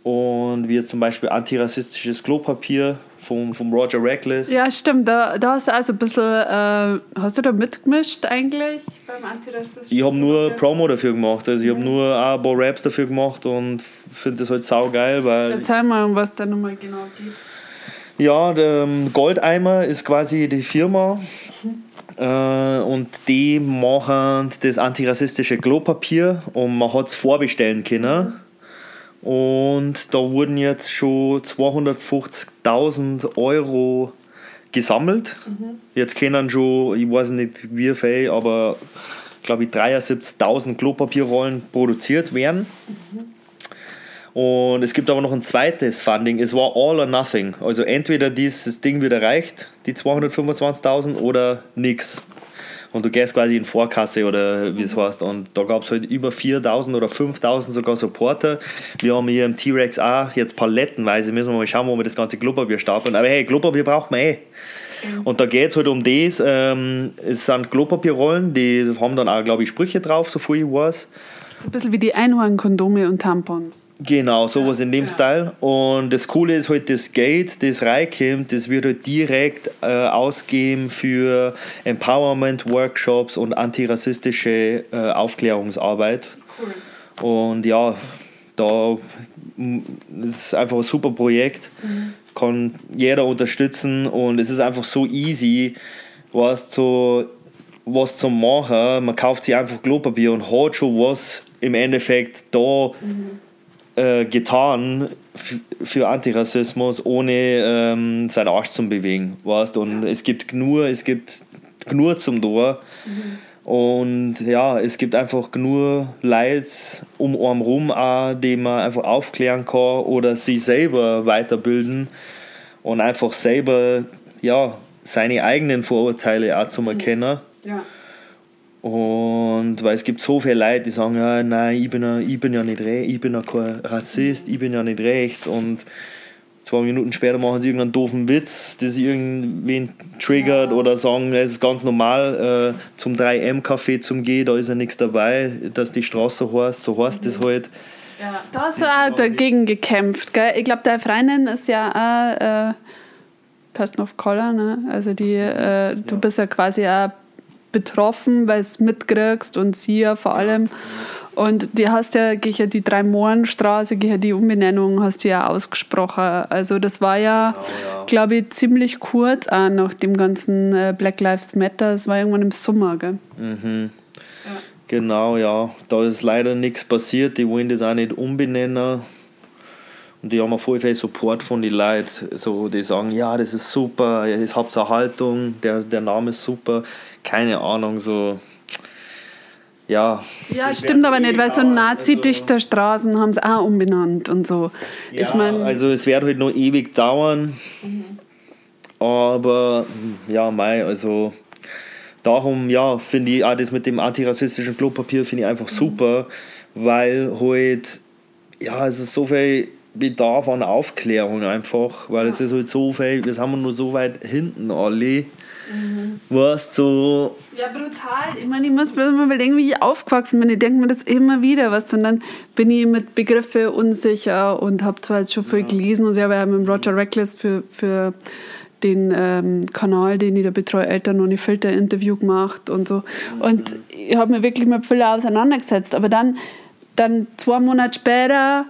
und wie zum Beispiel antirassistisches Klopapier vom, vom Roger Reckless. Ja, stimmt. Da, da hast du also ein bisschen. Äh, hast du da mitgemischt eigentlich beim antirassistischen Ich habe nur Promo dafür gemacht. Also, ich habe nur auch ein paar Raps dafür gemacht und finde das halt saugeil, weil. Erzähl mal, um was da nochmal genau geht. Ja, der ähm, Goldeimer ist quasi die Firma. Mhm. Äh, und die machen das antirassistische Klopapier und man hat es vorbestellen können. Und da wurden jetzt schon 250.000 Euro gesammelt. Mhm. Jetzt können schon, ich weiß nicht wie viel, aber glaube ich 73.000 Klopapierrollen produziert werden. Mhm. Und es gibt aber noch ein zweites Funding. Es war all or nothing. Also entweder dieses Ding wird erreicht, die 225.000, oder nichts. Und du gehst quasi in Vorkasse oder wie es heißt. Und da gab es halt über 4.000 oder 5.000 sogar Supporter. Wir haben hier im T-Rex auch jetzt palettenweise, müssen wir mal schauen, wo wir das ganze Klopapier stapeln. Aber hey, Klopapier braucht man eh. Und da geht es halt um das. Ähm, es sind Klopapierrollen, die haben dann auch, glaube ich, Sprüche drauf, so viel ich weiß. So ein bisschen wie die Einhornkondome und Tampons. Genau, sowas in dem ja. Style. Und das Coole ist halt, das Geld, das reinkommt, das wird halt direkt äh, ausgeben für Empowerment-Workshops und antirassistische äh, Aufklärungsarbeit. Cool. Und ja, da ist einfach ein super Projekt. Mhm. Kann jeder unterstützen und es ist einfach so easy, was zu, was zu machen. Man kauft sich einfach Klopapier und hat schon was im Endeffekt da. Mhm äh, getan für Antirassismus, ohne ähm, seinen Arsch zu bewegen. Weißt? Und es gibt nur, es gibt nur zum Tor. Mhm. Und ja, es gibt einfach genug Leid um einen rum, auch, die man einfach aufklären kann oder sich selber weiterbilden und einfach selber ja, seine eigenen Vorurteile auch zu mhm. erkennen. Ja. Und weil es gibt so viele Leute, die sagen, ja, nein, ich bin ja, ich bin ja nicht ich bin ja kein Rassist, ich bin ja nicht rechts und zwei Minuten später machen sie irgendeinen doofen Witz, das irgendwen triggert ja. oder sagen, es ist ganz normal äh, zum 3M-Café zum Gehen, da ist ja nichts dabei, dass die Straße heißt, so heißt mhm. das halt. Ja, da hast du auch dagegen gekämpft, gell? Ich glaube, der Freundin ist ja auch äh, Person of Color, ne? Also die, äh, du ja. bist ja quasi auch betroffen, weil du es mitkriegst und sie ja vor allem. Und die hast ja, ja die Drei-Mohren-Straße, die Umbenennung hast du ja ausgesprochen. Also das war ja, genau, ja. glaube ich, ziemlich kurz auch nach dem ganzen äh, Black Lives Matter. Es war irgendwann im Sommer, gell? Mhm. Ja. Genau, ja. Da ist leider nichts passiert. Die wollen das auch nicht umbenennen. Und die haben auch voll viel Support von den Leuten. So, die sagen, ja, das ist super, ihr habt eine Haltung, der, der Name ist super keine Ahnung, so. Ja. Ja, stimmt aber nicht, weil so Nazi-dichter also, Straßen haben sie auch umbenannt und so. Ja, ich mein, also es wird halt noch ewig dauern. Mhm. Aber ja, mei, also darum, ja, finde ich auch das mit dem antirassistischen Klopapier finde ich einfach mhm. super, weil halt ja, es ist so viel Bedarf an Aufklärung einfach, weil es ist halt so viel, wir sind nur so weit hinten alle. Mhm. Weißt so. Ja, brutal. Ich meine, ich muss bloß mal überlegen, wie ich aufgewachsen bin. Ich denke mir das immer wieder, was. Und dann bin ich mit Begriffen unsicher und habe zwar jetzt schon viel ja. gelesen und ich habe ja mit Roger Reckless für, für den ähm, Kanal, den ich da betreue, Eltern ohne Filter Interview gemacht und so. Und ich habe mir wirklich mit viel auseinandergesetzt. Aber dann, dann zwei Monate später,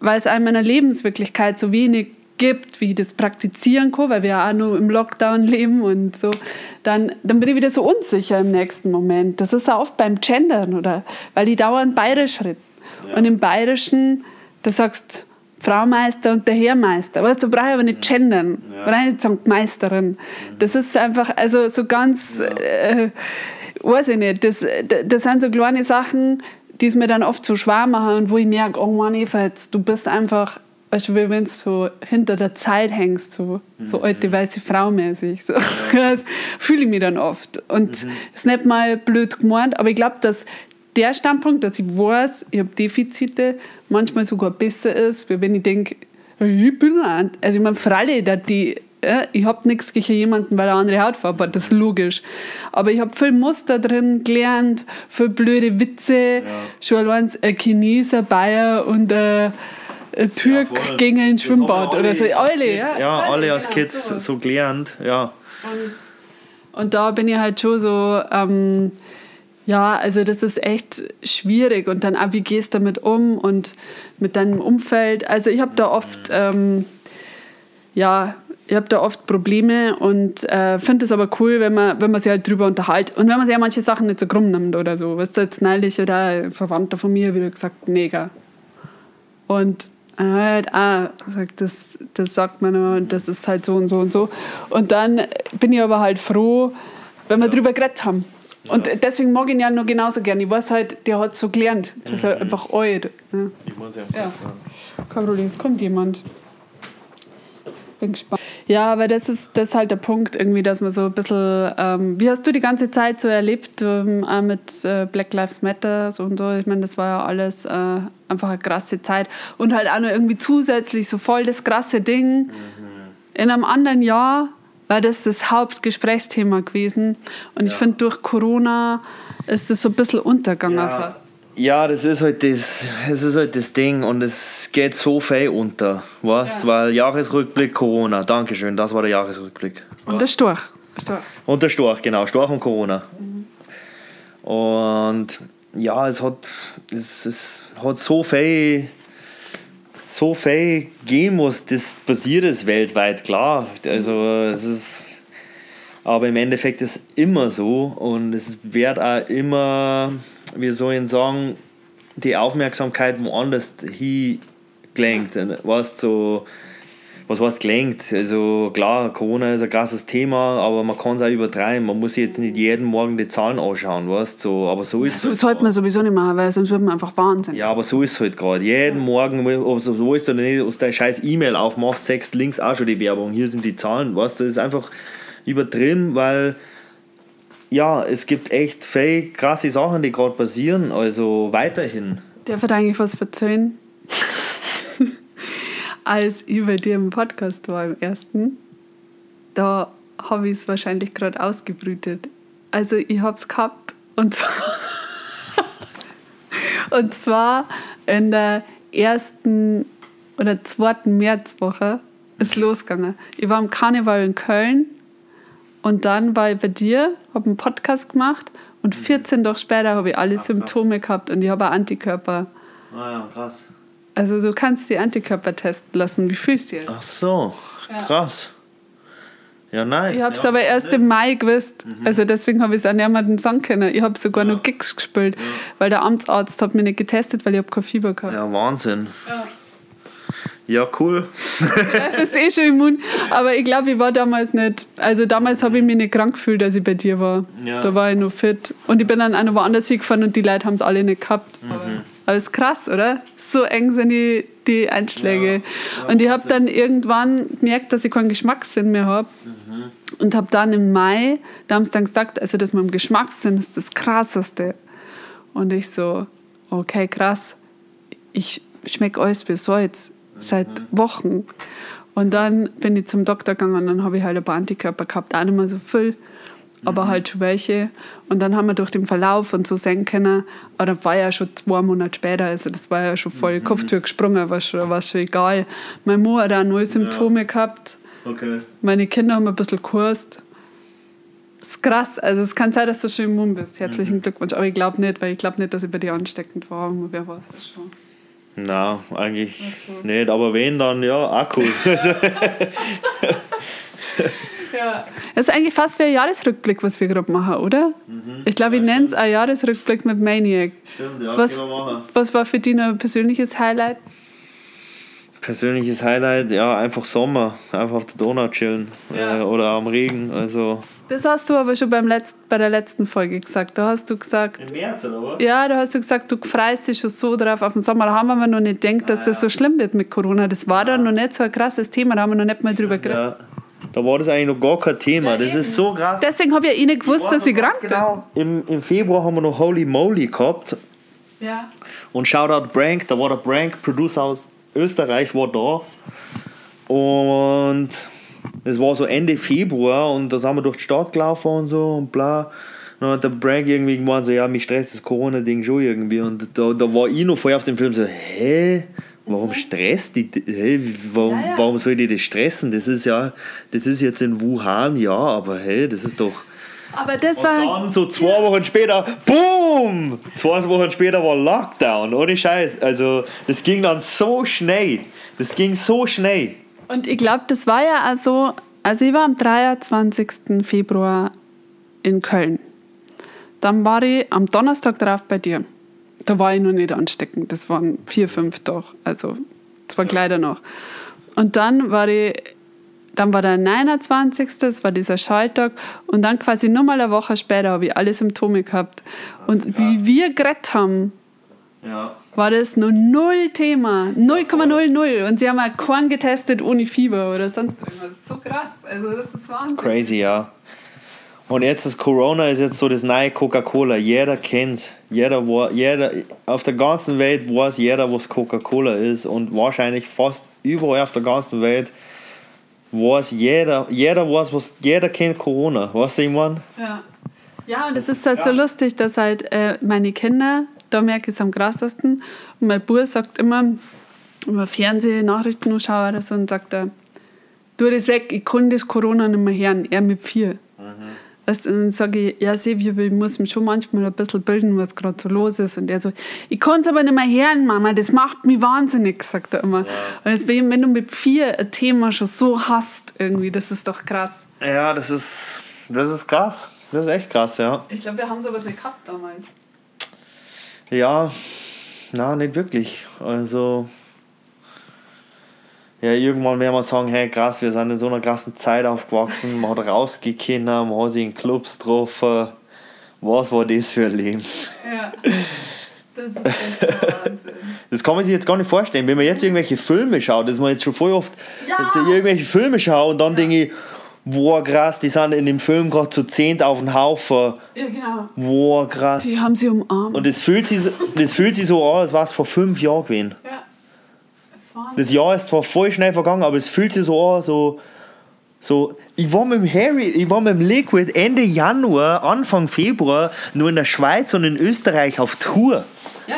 weil es in meiner Lebenswirklichkeit so wenig gibt, wie ich das praktizieren kann, weil wir ja auch nur im Lockdown leben und so, dann, dann bin ich wieder so unsicher im nächsten Moment. Das ist auch oft beim Gendern, oder? Weil die dauern bayerisch reden. Ja. Und im Bayerischen, da sagst Frau Meister und der Herrmeister. Weißt du, brauche ich aber nicht gendern. Ja. Brauche nicht sagen Meisterin. Das ist einfach, also so ganz, ja. äh, weiß ich nicht, das, das sind so kleine Sachen, die es mir dann oft so schwer machen und wo ich merke, oh Mann, Eva, jetzt, du bist einfach weißt du, wie wenn du so hinter der Zeit hängst, so, so mhm. alte weiße Frau mäßig. So. Ja. *laughs* Fühle ich mich dann oft. Und mhm. ist nicht mal blöd gemeint, aber ich glaube, dass der Standpunkt, dass ich weiß, ich habe Defizite, manchmal sogar besser ist, wie wenn ich denke, ich bin ein. Also ich meine, freilich, dass die ja, ich habe nichts gegen jemanden, weil er andere Hautfarbe hat, das ist logisch. Aber ich habe viel Muster drin gelernt, viel blöde Witze, ja. schon allein ein Chineser, Bayer und ein Türk ja, gegen ein Schwimmbad oder so. Alle, ja. Ja, alle als genau, Kids so, so gelernt, ja. Und, und da bin ich halt schon so, ähm, ja, also das ist echt schwierig. Und dann auch, wie gehst du damit um und mit deinem Umfeld? Also ich habe da oft, ähm, ja, ich habe da oft Probleme und äh, finde es aber cool, wenn man, wenn man sich halt drüber unterhält. Und wenn man sich ja manche Sachen nicht so krumm nimmt oder so. Weißt du, jetzt neulich oder ein Verwandter von mir wieder gesagt, mega. Und halt, ah, das, das sagt man immer und das ist halt so und so und so. Und dann bin ich aber halt froh, wenn wir ja. drüber geredet haben. Und ja. deswegen mag ich ihn ja nur genauso gern. Ich weiß halt, der hat so gelernt. Das ist halt mhm. einfach alt. Ne? Ich muss ja, ja. sagen. Kein Problem, es kommt jemand. Bin gespannt. Ja, aber das ist, das ist halt der Punkt, irgendwie, dass man so ein bisschen. Ähm, wie hast du die ganze Zeit so erlebt ähm, mit äh, Black Lives Matter und so? Ich meine, das war ja alles äh, einfach eine krasse Zeit. Und halt auch noch irgendwie zusätzlich so voll das krasse Ding. Mhm. In einem anderen Jahr war das das Hauptgesprächsthema gewesen. Und ja. ich finde, durch Corona ist das so ein bisschen untergegangen ja. fast. Ja, das ist halt das, das ist halt das Ding und es geht so viel unter, weißt, ja. weil Jahresrückblick Corona, Dankeschön, das war der Jahresrückblick. Und der Storch. Storch. Und der Storch, genau, Storch und Corona. Mhm. Und ja, es hat, es, es hat so viel, so viel gegeben, was das passiert ist weltweit, klar. Also es ist, aber im Endeffekt ist es immer so und es wird auch immer wie soll ich sagen, die Aufmerksamkeit woanders hingelenkt. Weißt so, was heißt gelenkt? Also klar, Corona ist ein krasses Thema, aber man kann es auch übertreiben. Man muss jetzt nicht jeden Morgen die Zahlen anschauen, weißt so, aber so ist es. Das sollte man sowieso nicht machen, weil sonst wird man einfach Wahnsinn. Ja, aber so ist es halt gerade. Jeden ja. Morgen, also, so ist du nicht aus deiner scheiß E-Mail aufmachst, sechs links auch schon die Werbung. Hier sind die Zahlen, weißt du, das ist einfach übertrieben, weil ja, es gibt echt viel krasse Sachen, die gerade passieren, also weiterhin. Darf ich eigentlich was erzählen? *laughs* Als ich bei dir im Podcast war, im ersten, da habe ich es wahrscheinlich gerade ausgebrütet. Also ich habe es gehabt und zwar, *laughs* und zwar in der ersten oder zweiten Märzwoche ist losgegangen. Ich war im Karneval in Köln und dann war ich bei dir, habe einen Podcast gemacht und 14 Tage später habe ich alle Ach, Symptome krass. gehabt und ich habe Antikörper. Ah ja, krass. Also du kannst die Antikörper testen lassen. Wie fühlst du dich? Ach so, krass. Ja, nice. Ich habe es ja, aber erst im Mai gewusst. Mhm. Also deswegen habe ich es auch niemandem sagen können. Ich habe sogar ja. noch Gigs gespielt, ja. weil der Amtsarzt hat mich nicht getestet, weil ich habe kein Fieber gehabt. Ja, Wahnsinn. Ja. Ja, cool. ja, bist eh schon immun. Aber ich glaube, ich war damals nicht. Also damals habe ich mich nicht krank gefühlt, als ich bei dir war. Ja. Da war ich noch fit. Und ich bin dann auch noch woanders hingefahren und die Leute haben es alle nicht gehabt. Mhm. Aber, aber ist krass, oder? So eng sind die, die Einschläge. Ja. und ich habe dann irgendwann gemerkt, dass ich keinen Geschmackssinn mehr habe. Mhm. Und habe dann im Mai, da haben sie dann gesagt, also das mit dem Geschmackssinn ist das Krasseste. Und ich so, okay, krass. Ich schmeckt alles wie Salz seit Wochen. Und dann bin ich zum Doktor gegangen und dann habe ich halt ein paar Antikörper gehabt, auch nicht mehr so viel, aber halt schon welche. Und dann haben wir durch den Verlauf und so sehen können, aber das war ja schon zwei Monate später, also das war ja schon voll Kopftür gesprungen, war schon, war schon egal. Meine Mutter hat auch null Symptome gehabt, Okay. meine Kinder haben ein bisschen gekürzt. Das ist krass, also es kann sein, dass du schon immun bist. Herzlichen Glückwunsch, aber ich glaube nicht, weil ich glaube nicht, dass ich bei dir ansteckend war, wer weiß das schon. Na, eigentlich so. nicht, aber wenn dann, ja, auch cool. *laughs* *laughs* Ja. Das ist eigentlich fast wie ein Jahresrückblick, was wir gerade machen, oder? ich glaube, ich nenne es ein Jahresrückblick mit Maniac. Stimmt, ja, Was- können wir machen. Was war für dich noch ein persönliches Highlight? Persönliches Highlight, ja, einfach Sommer, einfach auf der Donau chillen Ja. äh, oder am Regen, also. Das hast du aber schon beim Letz bei der letzten Folge gesagt. Da hast du gesagt, Im März, oder was? ja, da hast du gesagt, du freust dich schon so drauf auf den Sommer. Da haben wir noch nicht gedacht, dass das so schlimm wird mit Corona. Das war dann noch nicht so ein krasses Thema, da haben wir noch nicht mal drüber geredet. Ja. Da war das eigentlich noch gar kein Thema. Das ist so krass. Deswegen habe ich ja eh nicht gewusst, dass ich krank bin. Genau. Im, Im Februar haben wir noch Holy Moly gehabt. Ja. Und Shoutout Brank, da war der Brank, Producer aus Österreich, war da. Und es war so Ende Februar und da sind wir durch die Stadt gelaufen und so und bla. Dann hat der Brank irgendwie gemeint, so, ja, mich stresst das Corona-Ding schon irgendwie. Und da, da war ich noch vorher auf dem Film so, hä? Warum stresst die? Hä, warum, Ja, ja. warum soll die das stressen? Das ist ja, das ist jetzt in Wuhan, ja, aber hey, das ist doch. Aber das Und war. dann so zwei Wochen später, boom! Zwei Wochen später war Lockdown, ohne Scheiß. Also das ging dann so schnell. Das ging so schnell. Und ich glaube, das war ja also, also ich war am 23. Februar in Köln. Dann war ich am Donnerstag drauf bei dir. Da war ich noch nicht ansteckend. Das waren vier, fünf doch. Also zwei Kleider noch. Und dann war ich, dann war der 29. Das war dieser Schalltag. Und dann quasi nur mal eine Woche später habe ich alle Symptome gehabt. Und wie wir geredet haben, Ja. War das nur null Thema. 0,00. Und sie haben auch keinen getestet ohne Fieber oder sonst irgendwas. So krass. Also das ist Wahnsinn. Crazy, ja. Und jetzt ist Corona ist jetzt so das neue Coca-Cola. Jeder kennt Jeder, jeder auf der ganzen Welt weiß jeder, was Coca-Cola ist. Und wahrscheinlich fast überall auf der ganzen Welt weiß jeder, jeder weiß, was jeder kennt Corona. Weißt du, ich meine? Ja. Ja, und es ist halt so lustig, dass halt äh, meine Kinder, da merke ich es am krassesten, und mein Bruder sagt immer, über Fernsehnachrichten schaue oder so, und sagt er, du das weg, ich kann das Corona nicht mehr hören, er mit vier. Weißt, du, und dann sage ich, ja, aber ich muss mich schon manchmal ein bisschen bilden, was gerade so los ist. Und er so, ich kann es aber nicht mehr hören, Mama, das macht mich wahnsinnig, sagt er immer. Und deswegen, wenn du mit vier ein Thema schon so hast, irgendwie, das ist doch krass. Ja, das ist, das ist krass. Das ist echt krass, ja. Ich glaube, wir haben sowas nicht gehabt damals. Ja, na, nicht wirklich. Also, ja, irgendwann werden wir sagen, hey, krass, wir sind in so einer krassen Zeit aufgewachsen, man hat rausgekannt, man hat sich in Clubs getroffen. Was war das für ein Leben? Ja. Das ist echt Wahnsinn. Das kann man sich jetzt gar nicht vorstellen. Wenn man jetzt irgendwelche Filme schaut, das man jetzt schon voll oft Ja. irgendwelche Filme schaut und dann denke ich, wow, krass, die sind in dem Film gerade zu zehnt auf den Haufen. Ja, genau. Wow, krass. Die haben sie umarmt. Und das fühlt sich, so- das fühlt sich so an, als war es vor fünf Jahren gewesen. ja. Das Das Jahr ist zwar voll schnell vergangen, aber es fühlt sich so an, so, so. Ich war mit dem Harry, ich war mit dem Liquid Ende Januar, Anfang Februar nur in der Schweiz und in Österreich auf Tour. Ja.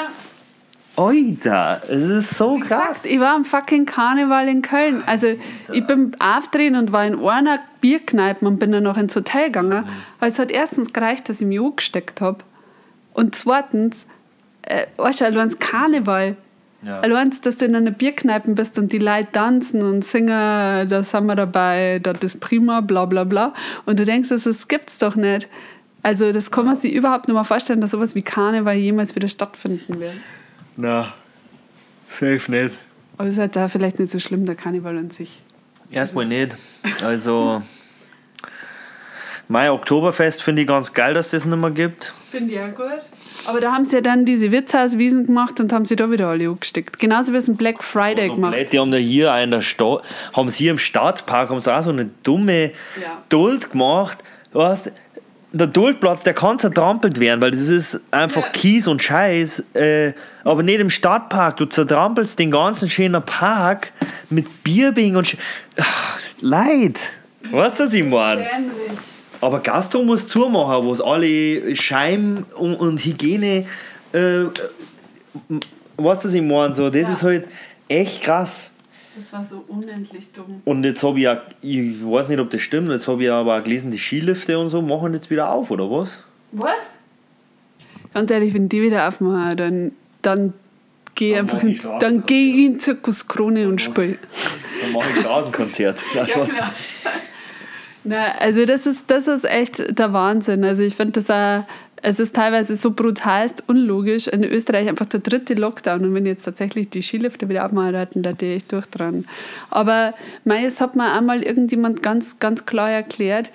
Alter, es ist so Wie krass. gesagt, ich war am fucking Karneval in Köln. Also ich bin aufdrehen und war in einer Bierkneipe und bin dann noch ins Hotel gegangen. Weil es hat erstens gereicht, dass ich mich angesteckt habe. Und zweitens, äh, weißt du, allein Karneval. Ja. Allein, dass du in einer Bierkneipe bist und die Leute tanzen und singen, da sind wir dabei, das ist prima, bla bla bla. Und du denkst, das, das gibt's doch nicht. Also das kann man sich überhaupt nicht mal vorstellen, dass sowas wie Karneval jemals wieder stattfinden wird. Na, safe nicht. Aber es ist halt da vielleicht nicht so schlimm, der Karneval an sich. Erstmal nicht. Also, mein Oktoberfest finde ich ganz geil, dass das nicht mehr gibt. Finde ich ja gut. Aber da haben sie ja dann diese Wirtshauswiesen gemacht und haben sie da wieder alle angesteckt. Genauso wie es ein Black Friday So gemacht. blöd, die haben da hier in der Stadt, haben sie hier im Stadtpark, haben sie da auch so eine dumme Ja. Duld gemacht. Weißt, der Duldplatz, der kann zertrampelt werden, weil das ist einfach Ja. Kies und Scheiß. Äh, Aber nicht im Stadtpark. Du zertrampelst den ganzen schönen Park mit Bierbing und. Sch Ach, Leid. Weißt du, was ich meine? Aber Gastro muss zumachen, wo es alle Scheim und, und Hygiene. Äh, äh, weißt du, was ich meine? So, das Ja. ist halt echt krass. Das war so unendlich dumm. Und jetzt habe ich auch, ich weiß nicht, ob das stimmt, jetzt habe ich aber auch gelesen, die Skilifte und so machen jetzt wieder auf, oder was? Was? Ganz ehrlich, wenn die wieder aufmachen, dann, dann geh Dann einfach in, dann geh in Zirkus Krone und spiel. Dann mache ich Straßenkonzert. *laughs* Ja, schon. genau. Na, also das ist, das ist echt der Wahnsinn. Also ich finde das auch, es ist teilweise so brutalst unlogisch. In Österreich einfach der dritte Lockdown und wenn jetzt tatsächlich die Skilifte wieder aufmachen hätten, da gehe ich durch dran. Aber mei, es hat mir einmal irgendjemand ganz, ganz klar erklärt,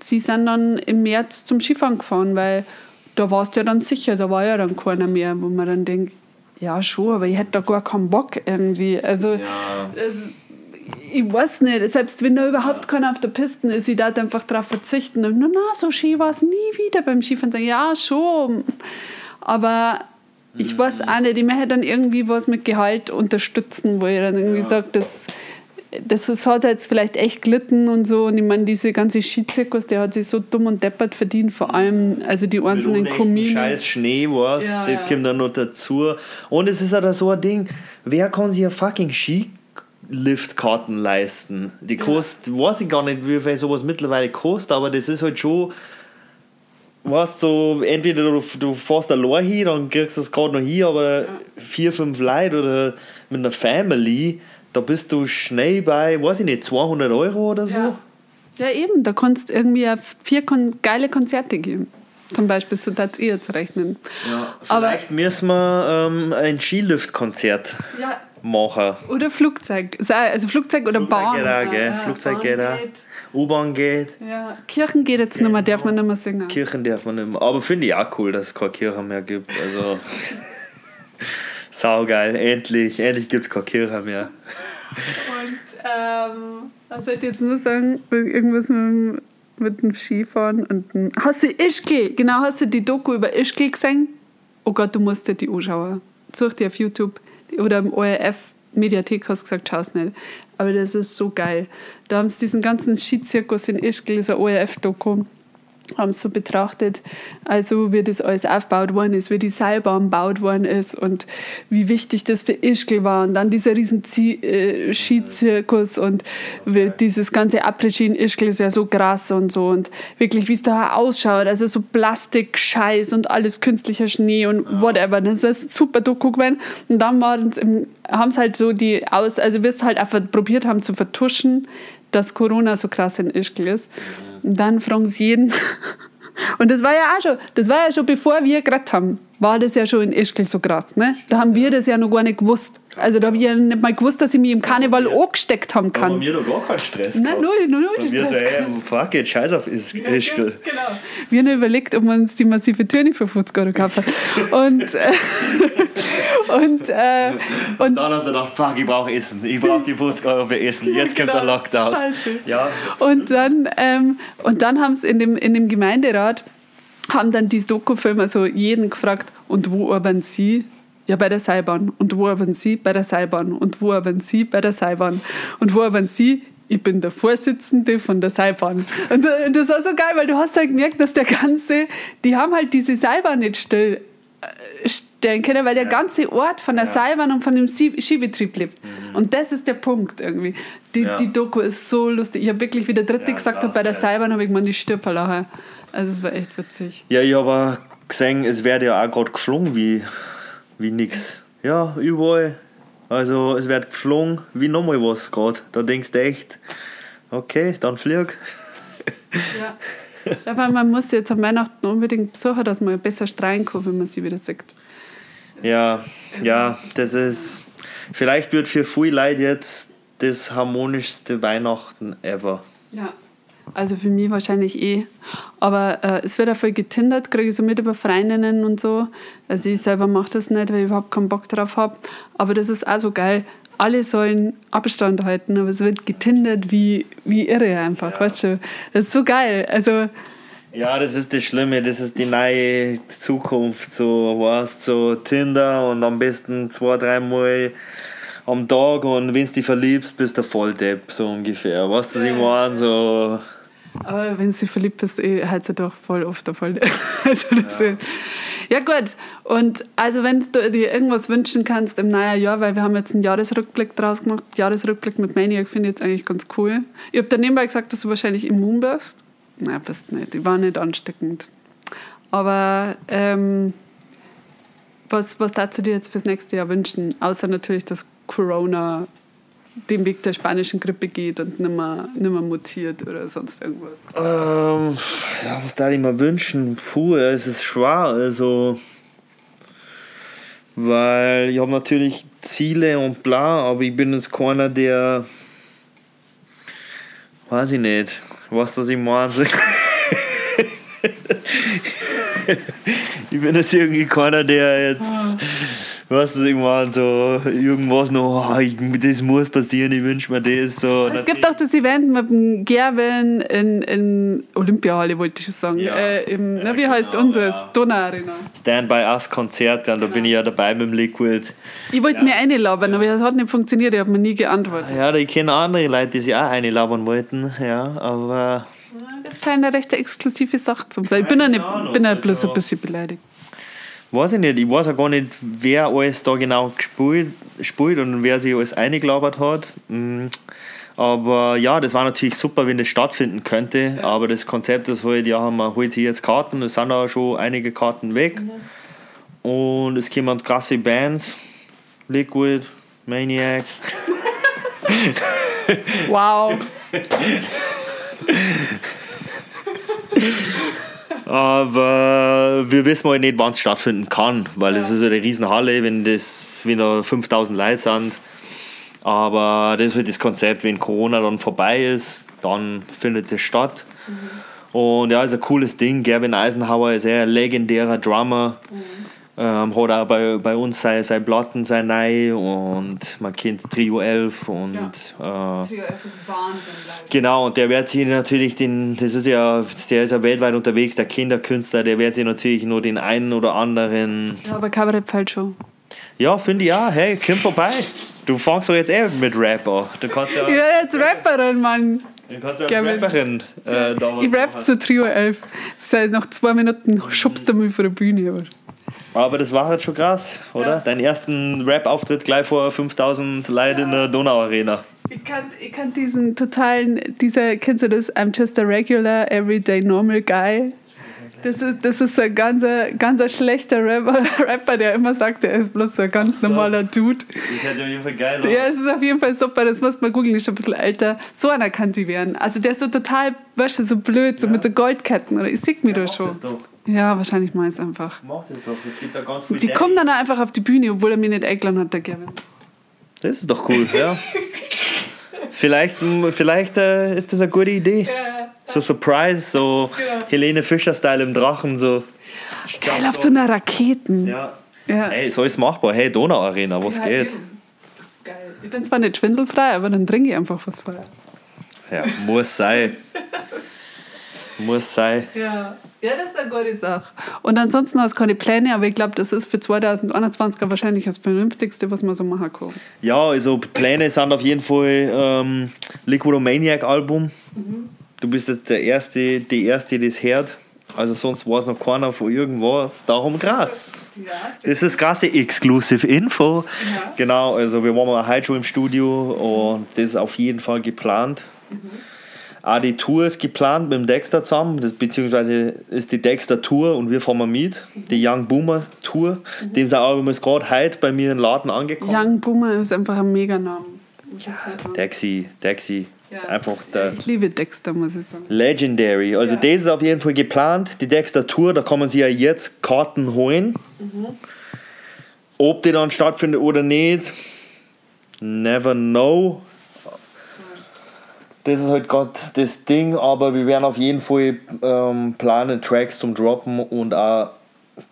sie sind dann im März zum Skifahren gefahren, weil da warst du ja dann sicher, da war ja dann keiner mehr, wo man dann denkt, ja schon, aber ich hätte da gar keinen Bock irgendwie. Also das, ich weiß nicht, selbst wenn da überhaupt keiner auf der Piste ist, ich darf einfach darauf verzichten. Und, na, na, so schön war es nie wieder beim Skifahren. Ja, schon. Aber ich weiß auch nicht, ich möchte dann irgendwie was mit Gehalt unterstützen, wo ich dann irgendwie sage, das, das hat jetzt vielleicht echt gelitten und so. Und ich meine, diese ganze Skizirkus, der hat sich so dumm und deppert verdient, vor allem also die einzelnen Comedians. scheiß Schnee, weißt Ja, das ja. kommt dann noch dazu. Und es ist halt so ein Ding, wer kann sich ein fucking Skiliftkarten leisten? Die kostet, weiß ich gar nicht, wie viel sowas mittlerweile kostet, aber das ist halt schon, weißt du, entweder du, du fährst allein hin, dann kriegst du es gerade noch hin, aber vier, fünf Leute oder mit einer Family, da bist du schnell bei, weiß ich nicht, 200 Euro oder so. Ja. ja, eben, da kannst du irgendwie vier kon geile Konzerte geben. Zum Beispiel, so das ihr jetzt rechnen. Ja, Aber- vielleicht müssen wir ähm, ein Skiliftkonzert Ja, machen. Oder Flugzeug. Also Flugzeug oder Bahn. Flugzeug geht auch, gell? Ja, Flugzeug Bahn geht auch. U-Bahn geht. Ja, Kirchen geht jetzt nicht mehr, darf man nicht mehr singen. Kirchen darf man nicht mehr. Aber finde ich auch cool, dass es keine Kirche mehr gibt. Also. *laughs* Saugeil. Endlich. Endlich gibt es keine Kirche mehr. Und ähm, was soll ich jetzt nur sagen? Irgendwas mit, dem- mit dem Skifahren und dem Hast du Ischgl? Genau, hast du die Doku über Ischgl gesehen? Oh Gott, du musst dir die anschauen. Such dir auf YouTube oder im ORF Mediathek hast du gesagt, schau's nicht. Aber das ist so geil. Da haben sie diesen ganzen Skizirkus in Ischgl, ein ORF-Doku, haben sie so betrachtet, also wie das alles aufgebaut worden ist, wie die Seilbahn gebaut worden ist und wie wichtig das für Ischgl war. Und dann dieser riesen Zi- äh, Skizirkus und dieses ganze Après-Ski in Ischgl ist ja so krass und so. Und wirklich wie es da ausschaut, also so Plastik-Scheiß und alles künstlicher Schnee und whatever, das ist super Doku gewesen und dann haben sie halt so die aus, also wir es halt einfach probiert haben zu vertuschen, dass Corona so krass in Ischgl ist. Und dann fragen sie jeden. *laughs* Und das war ja auch schon, das war ja schon bevor wir geredet haben, war das ja schon in Ischgl so krass. Ne? Da haben wir das ja noch gar nicht gewusst. Also da habe ich ja nicht mal gewusst, dass ich mich im Karneval angesteckt haben Da haben kann. wir doch gar keinen Stress. Nein, gehabt. null, null, null So, wir so, Stress ey, fuck it, scheiß auf Is Ischgl. Genau. Wir haben überlegt, ob wir uns die massive Tür nicht für 50 Euro kaufen. Und, äh, und, äh, und Dann hast du gedacht, fuck, ich brauche Essen. Ich brauche die 50 Euro für Essen. *laughs* Jetzt kommt der Genau. Lockdown. Scheiße. Ja. Und dann, ähm, und dann haben sie in dem, in dem Gemeinderat, haben dann die Dokufilmer so jeden gefragt, und wo arbeiten Sie? Ja, bei der Seilbahn. Und wo arbeiten Sie? Bei der Seilbahn. Und wo arbeiten Sie? Bei der Seilbahn. Und wo arbeiten Sie? Ich bin der Vorsitzende von der Seilbahn. Und das war so geil, weil du hast halt gemerkt, dass der ganze, die haben halt diese Seilbahn nicht still äh, stellen können, weil der ganze Ort von der Seilbahn und von dem Skibetrieb lebt. Und das ist der Punkt irgendwie. Die, Mhm. Ja. die Doku ist so lustig. Ich habe wirklich, wie der Dritte Ja, gesagt hat, bei der ja. Seilbahn habe ich gemeint, ich stirb vor Lachen. Also es war echt witzig. Ja, ich habe gesehen, es wird ja auch gerade geflogen wie, wie nix. Ja, überall. Also es wird geflogen wie nochmal was gerade. Da denkst du echt, okay, dann flieg. Ja. Aber man muss jetzt am Weihnachten unbedingt besuchen, dass man besser streiten kann, wenn man sie wieder sieht. Ja, ja, das ist. Vielleicht wird für viele Leute jetzt das harmonischste Weihnachten ever. Ja. Also für mich wahrscheinlich eh. Aber äh, es wird auch voll getindert, kriege ich so mit über Freundinnen und so. Also ich selber mache das nicht, weil ich überhaupt keinen Bock drauf habe. Aber das ist auch so geil. Alle sollen Abstand halten, aber es wird getindert wie, wie irre einfach, weißt du. Das ist so geil. Also Ja, das ist das Schlimme, das ist die neue Zukunft. So, weißt so Tinder und am besten zwei, dreimal am Tag und wenn du dich verliebst, bist du voll Depp, so ungefähr. Weißt du, was ich meine? So, Aber wenn sie verliebt bist, eh, halt sie doch voll oft Fall. Also ja. ja gut, und also wenn du dir irgendwas wünschen kannst im neuen Jahr, weil wir haben jetzt einen Jahresrückblick draus gemacht, Jahresrückblick mit Maniac finde ich jetzt eigentlich ganz cool. Ich habe dann nebenbei gesagt, dass du wahrscheinlich immun bist. Nein, bist nicht. Ich war nicht ansteckend. Aber ähm, was, was darfst du dir jetzt fürs nächste Jahr wünschen? Außer natürlich, dass Corona den Weg der spanischen Grippe geht und nicht mehr, nicht mehr mutiert oder sonst irgendwas. Ähm, ja, was darf ich mir wünschen? Puh, es ist schwer. Also, weil ich habe natürlich Ziele und bla, aber ich bin jetzt keiner, der. Weiß ich nicht, was das ich meine. *laughs* ich bin jetzt irgendwie keiner, der jetzt. Weißt du, meine, so irgendwas noch, oh, ich, das muss passieren, ich wünsche mir das. So. Es gibt auch das Event mit dem Gerwin in, in Olympiahalle, wollte ich schon sagen. Ja. Äh, im, Ja, na, wie heißt genau, unseres? ja. Donauarena. Stand by Us Konzert, und da bin ich ja dabei mit dem Liquid. Ich wollte mir einlabern, aber das hat nicht funktioniert, ich habe mir nie geantwortet. Ja, ich kenne andere Leute, die sich auch einlabern wollten, ja, aber Das scheint eine recht exklusive Sache zu sein. Ich bin ja, nicht, bin ja bloß also- ein bisschen beleidigt. Weiß ich nicht, ich weiß auch gar nicht, wer alles da genau gespielt, spielt und wer sich alles eingelabert hat. Mm, Aber ja, das war natürlich super, wenn das stattfinden könnte. Aber das Konzept ist halt, ja, man holt sich jetzt Karten, es sind auch schon einige Karten weg. Und es kommen krasse Bands, Liquid, Maniac. Wow. *laughs* Aber wir wissen halt nicht, wann es stattfinden kann, weil es ist so eine riesen Halle, wenn das wenn da 5000 Leute sind. Aber das ist halt das Konzept, wenn Corona dann vorbei ist, dann findet es statt. Und ja, ist ein cooles Ding. Gavin Eisenhower ist eher ein legendärer Drummer. Ähm, hat auch bei, bei uns seine, seine Platten, sein neu und man kennt Trio 11 und Ja. äh, TOF ist Wahnsinn, Leute. Genau, und der wird sich natürlich den, das ist ja, der ist ja weltweit unterwegs, der Kinderkünstler, der wird sich natürlich nur den einen oder anderen. Ja, aber Kabarett fällt schon. Ja, finde ich ja, hey, komm vorbei. Du fängst doch jetzt eh mit Rap an. Du kannst ja, Ich werde jetzt Rapperin, Mann. du kannst ja. Rapperin äh, Ich rap machen. zu Trio 11. Seit nach zwei Minuten schubst du mich von der Bühne. Aber. Aber das war halt schon krass, oder? Ja. Dein ersten Rap-Auftritt gleich vor 5000 Leuten in der Donauarena. Ich kann, ich kann diesen totalen, dieser, kennst du das? I'm just a regular, everyday normal guy. Das ist, das ist ein ganzer, ganzer schlechter Rapper, *laughs* Rapper, der immer sagt, er ist bloß so ein ganz so. normaler Dude. Das hört sich auf jeden Fall geil an. Ja, es ist auf jeden Fall super, das muss man googeln, ist schon ein bisschen älter. So einer kann sie werden. Also der ist so total, weißt du, so blöd, so Ja. mit so Goldketten. Oder ich sehe mich da Mach schon. das. Ja, wahrscheinlich mal es einfach. Mach das doch. Es gibt da ganz viel Die Daddy. kommen dann auch einfach auf die Bühne, obwohl er mich nicht eingeladen hat, der Gavin. Das ist doch cool, ja. vielleicht vielleicht äh, ist das eine gute Idee. So Surprise, so Genau. Helene Fischer-Style im Drachen, so. Geil, auf so einer Raketen. Ja. Ja. Hey, so ist machbar. Hey, Donauarena, was Ja, geht? eben. Das ist geil. Ich bin zwar nicht schwindelfrei, aber dann trinke ich einfach was frei. Ja, muss sein. *laughs* muss sein. Ja. Ja, das ist eine gute Sache. Und ansonsten hast du keine Pläne, aber ich glaube, das ist für 2021 wahrscheinlich das Vernünftigste, was man so machen kann. Ja, also Pläne sind auf jeden Fall ähm, Liquidomaniac Album. Du bist jetzt der Erste, die Erste, die das hört. Also sonst weiß noch keiner von irgendwas. Darum krass. Ja, Das ist krasse Exclusive Info. Ja. Genau, also wir waren heute schon im Studio und das ist auf jeden Fall geplant. Auch die Tour ist geplant mit dem Dexter zusammen, das, beziehungsweise ist die Dexter Tour und wir fahren mit, die Young Boomer Tour. Dem sein Album ist gerade heute bei mir im Laden angekommen. Young Boomer ist einfach ein Meganame. Sagen. Taxi, Taxi, ist einfach der Ich liebe Dexter, muss ich sagen. Legendary. Also Ja. das ist auf jeden Fall geplant, die Dexter Tour, da kann man sich ja jetzt Karten holen. Ob die dann stattfindet oder nicht, never know. Das ist halt gerade das Ding, aber wir werden auf jeden Fall ähm, planen, Tracks zum Droppen und auch,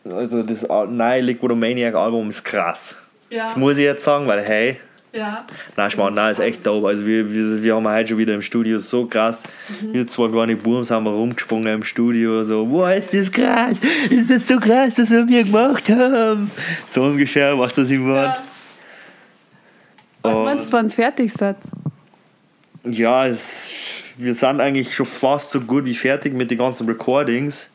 also das neue Liquidomaniac Album ist krass. Ja. Das muss ich jetzt sagen, weil hey, Ja. Nein, Schmarrn, nein, ist echt dope. Also wir, wir, wir haben heute schon wieder im Studio so krass. Wir zwei kleine Buben sind wir rumgesprungen im Studio. So, boah, ist das krass. Ist das so krass, was wir mir gemacht haben. So ungefähr, was das ich meine. ja. Was Und- meinst du, wenn es fertig seid? Ja, es, wir sind eigentlich schon fast so gut wie fertig mit den ganzen Recordings.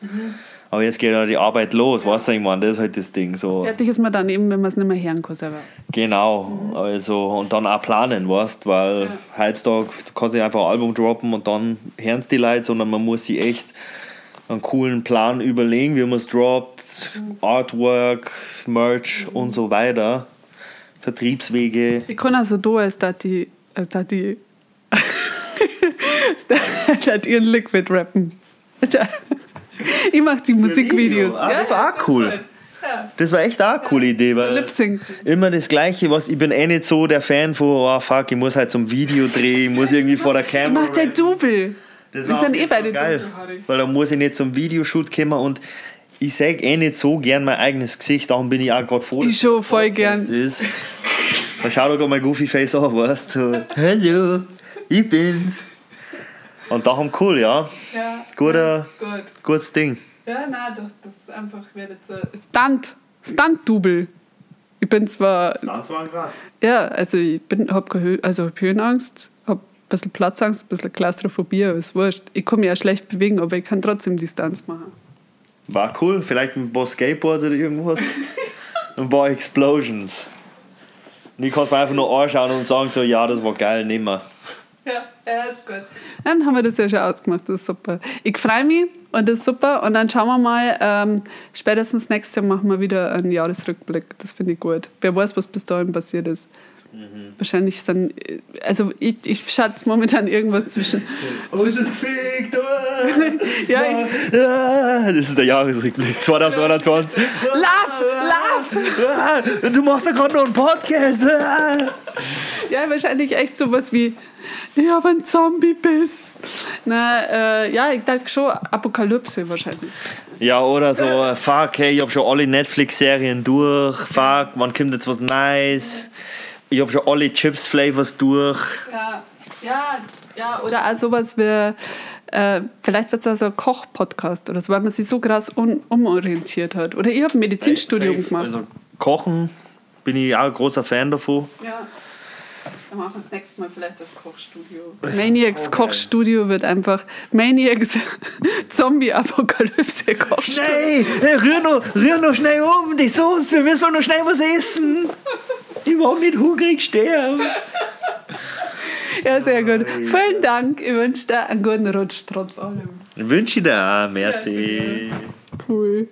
Aber jetzt geht ja die Arbeit los, weißt du, ich meine, das ist halt das Ding. So. Fertig ist man dann eben, wenn man es nicht mehr hören kann selber. Genau, also und dann auch planen, weißt weil Ja. heutzutage, du kannst nicht einfach ein Album droppen und dann hören es die Leute, sondern man muss sich echt einen coolen Plan überlegen, wie man es droppt, Artwork, Merch und so weiter, Vertriebswege. Ich kann also da, als da die, da die, *laughs* die ihren Liquid rappen. Ich mache die Musikvideos. Ah, das war auch cool. Das war echt auch eine coole Idee, weil immer das Gleiche, was ich bin eh nicht so der Fan von, oh fuck, ich muss halt zum Video drehen, ich muss irgendwie vor der *laughs* Kamera. Macht der Double. Das Wir war sind auf eh beide geil, dunkelhaarig. weil da muss ich nicht zum Videoshoot kommen und ich sag eh nicht so gern mein eigenes Gesicht, darum bin ich auch gerade froh. Ich schon voll gern. Ist. Da schau doch mein Goofy Face an, weißt du. So, Hallo, ich bin's. Und darum cool, ja. Ja, Guter- gut. Gutes Ding. Ja, nein, doch, das ist einfach, wird jetzt ein Stunt. Stunt-Double. Ich bin zwar, Das war krass. ja, also ich bin, hab keine Höhe, also hab Höhenangst, hab ein bisschen Platzangst, ein bisschen Klaustrophobie, aber ist wurscht. Ich kann mich ja schlecht bewegen, aber ich kann trotzdem die Stunts machen. War cool, vielleicht ein paar Skateboards oder irgendwas. *laughs* ein paar Explosions. Und ich kann es mir einfach nur anschauen und sagen so, ja, das war geil, nehmen wir. Ja, ja, ist gut. Dann haben wir das ja schon ausgemacht, das ist super. Ich freue mich und das ist super. Und dann schauen wir mal, ähm, spätestens nächstes Jahr machen wir wieder einen Jahresrückblick. Das finde ich gut. Wer weiß, was bis dahin passiert ist. Wahrscheinlich ist dann, äh, also ich, ich schätze momentan irgendwas zwischen. Uns ist gefickt, Ja, ich, Ja, das ist der Jahresrückblick 2021. Laugh, laugh! Du machst ja gerade noch einen Podcast. Ja, wahrscheinlich echt sowas wie, ich habe einen Zombie-Biss. Na, äh, ja, ich denke schon Apokalypse wahrscheinlich. Ja, oder so, äh, fuck, hey, ich hab schon alle Netflix-Serien durch. Fuck, wann kommt jetzt was Nice? Ich hab schon alle Chips-Flavors durch. Ja, ja, ja, oder auch sowas wie, äh, vielleicht wird es auch so ein Koch-Podcast oder so, weil man sich so krass un umorientiert hat. Oder ich habe ein Medizinstudium Safe. gemacht. Also, Kochen bin ich auch ein großer Fan davon. ja. Dann machen wir das nächste Mal vielleicht das Kochstudio. Maniacs Kochstudio wird einfach Maniacs *laughs* Zombie-Apokalypse Kochstudio. Hey, rühr noch, rühr noch schnell um, die Soße, wir müssen noch schnell was essen. *laughs* Ich mag nicht hungrig sterben. Ja, sehr gut. Vielen Dank. Ich wünsche dir einen guten Rutsch trotz allem. Wünsche ich dir auch, Ja, merci. Cool.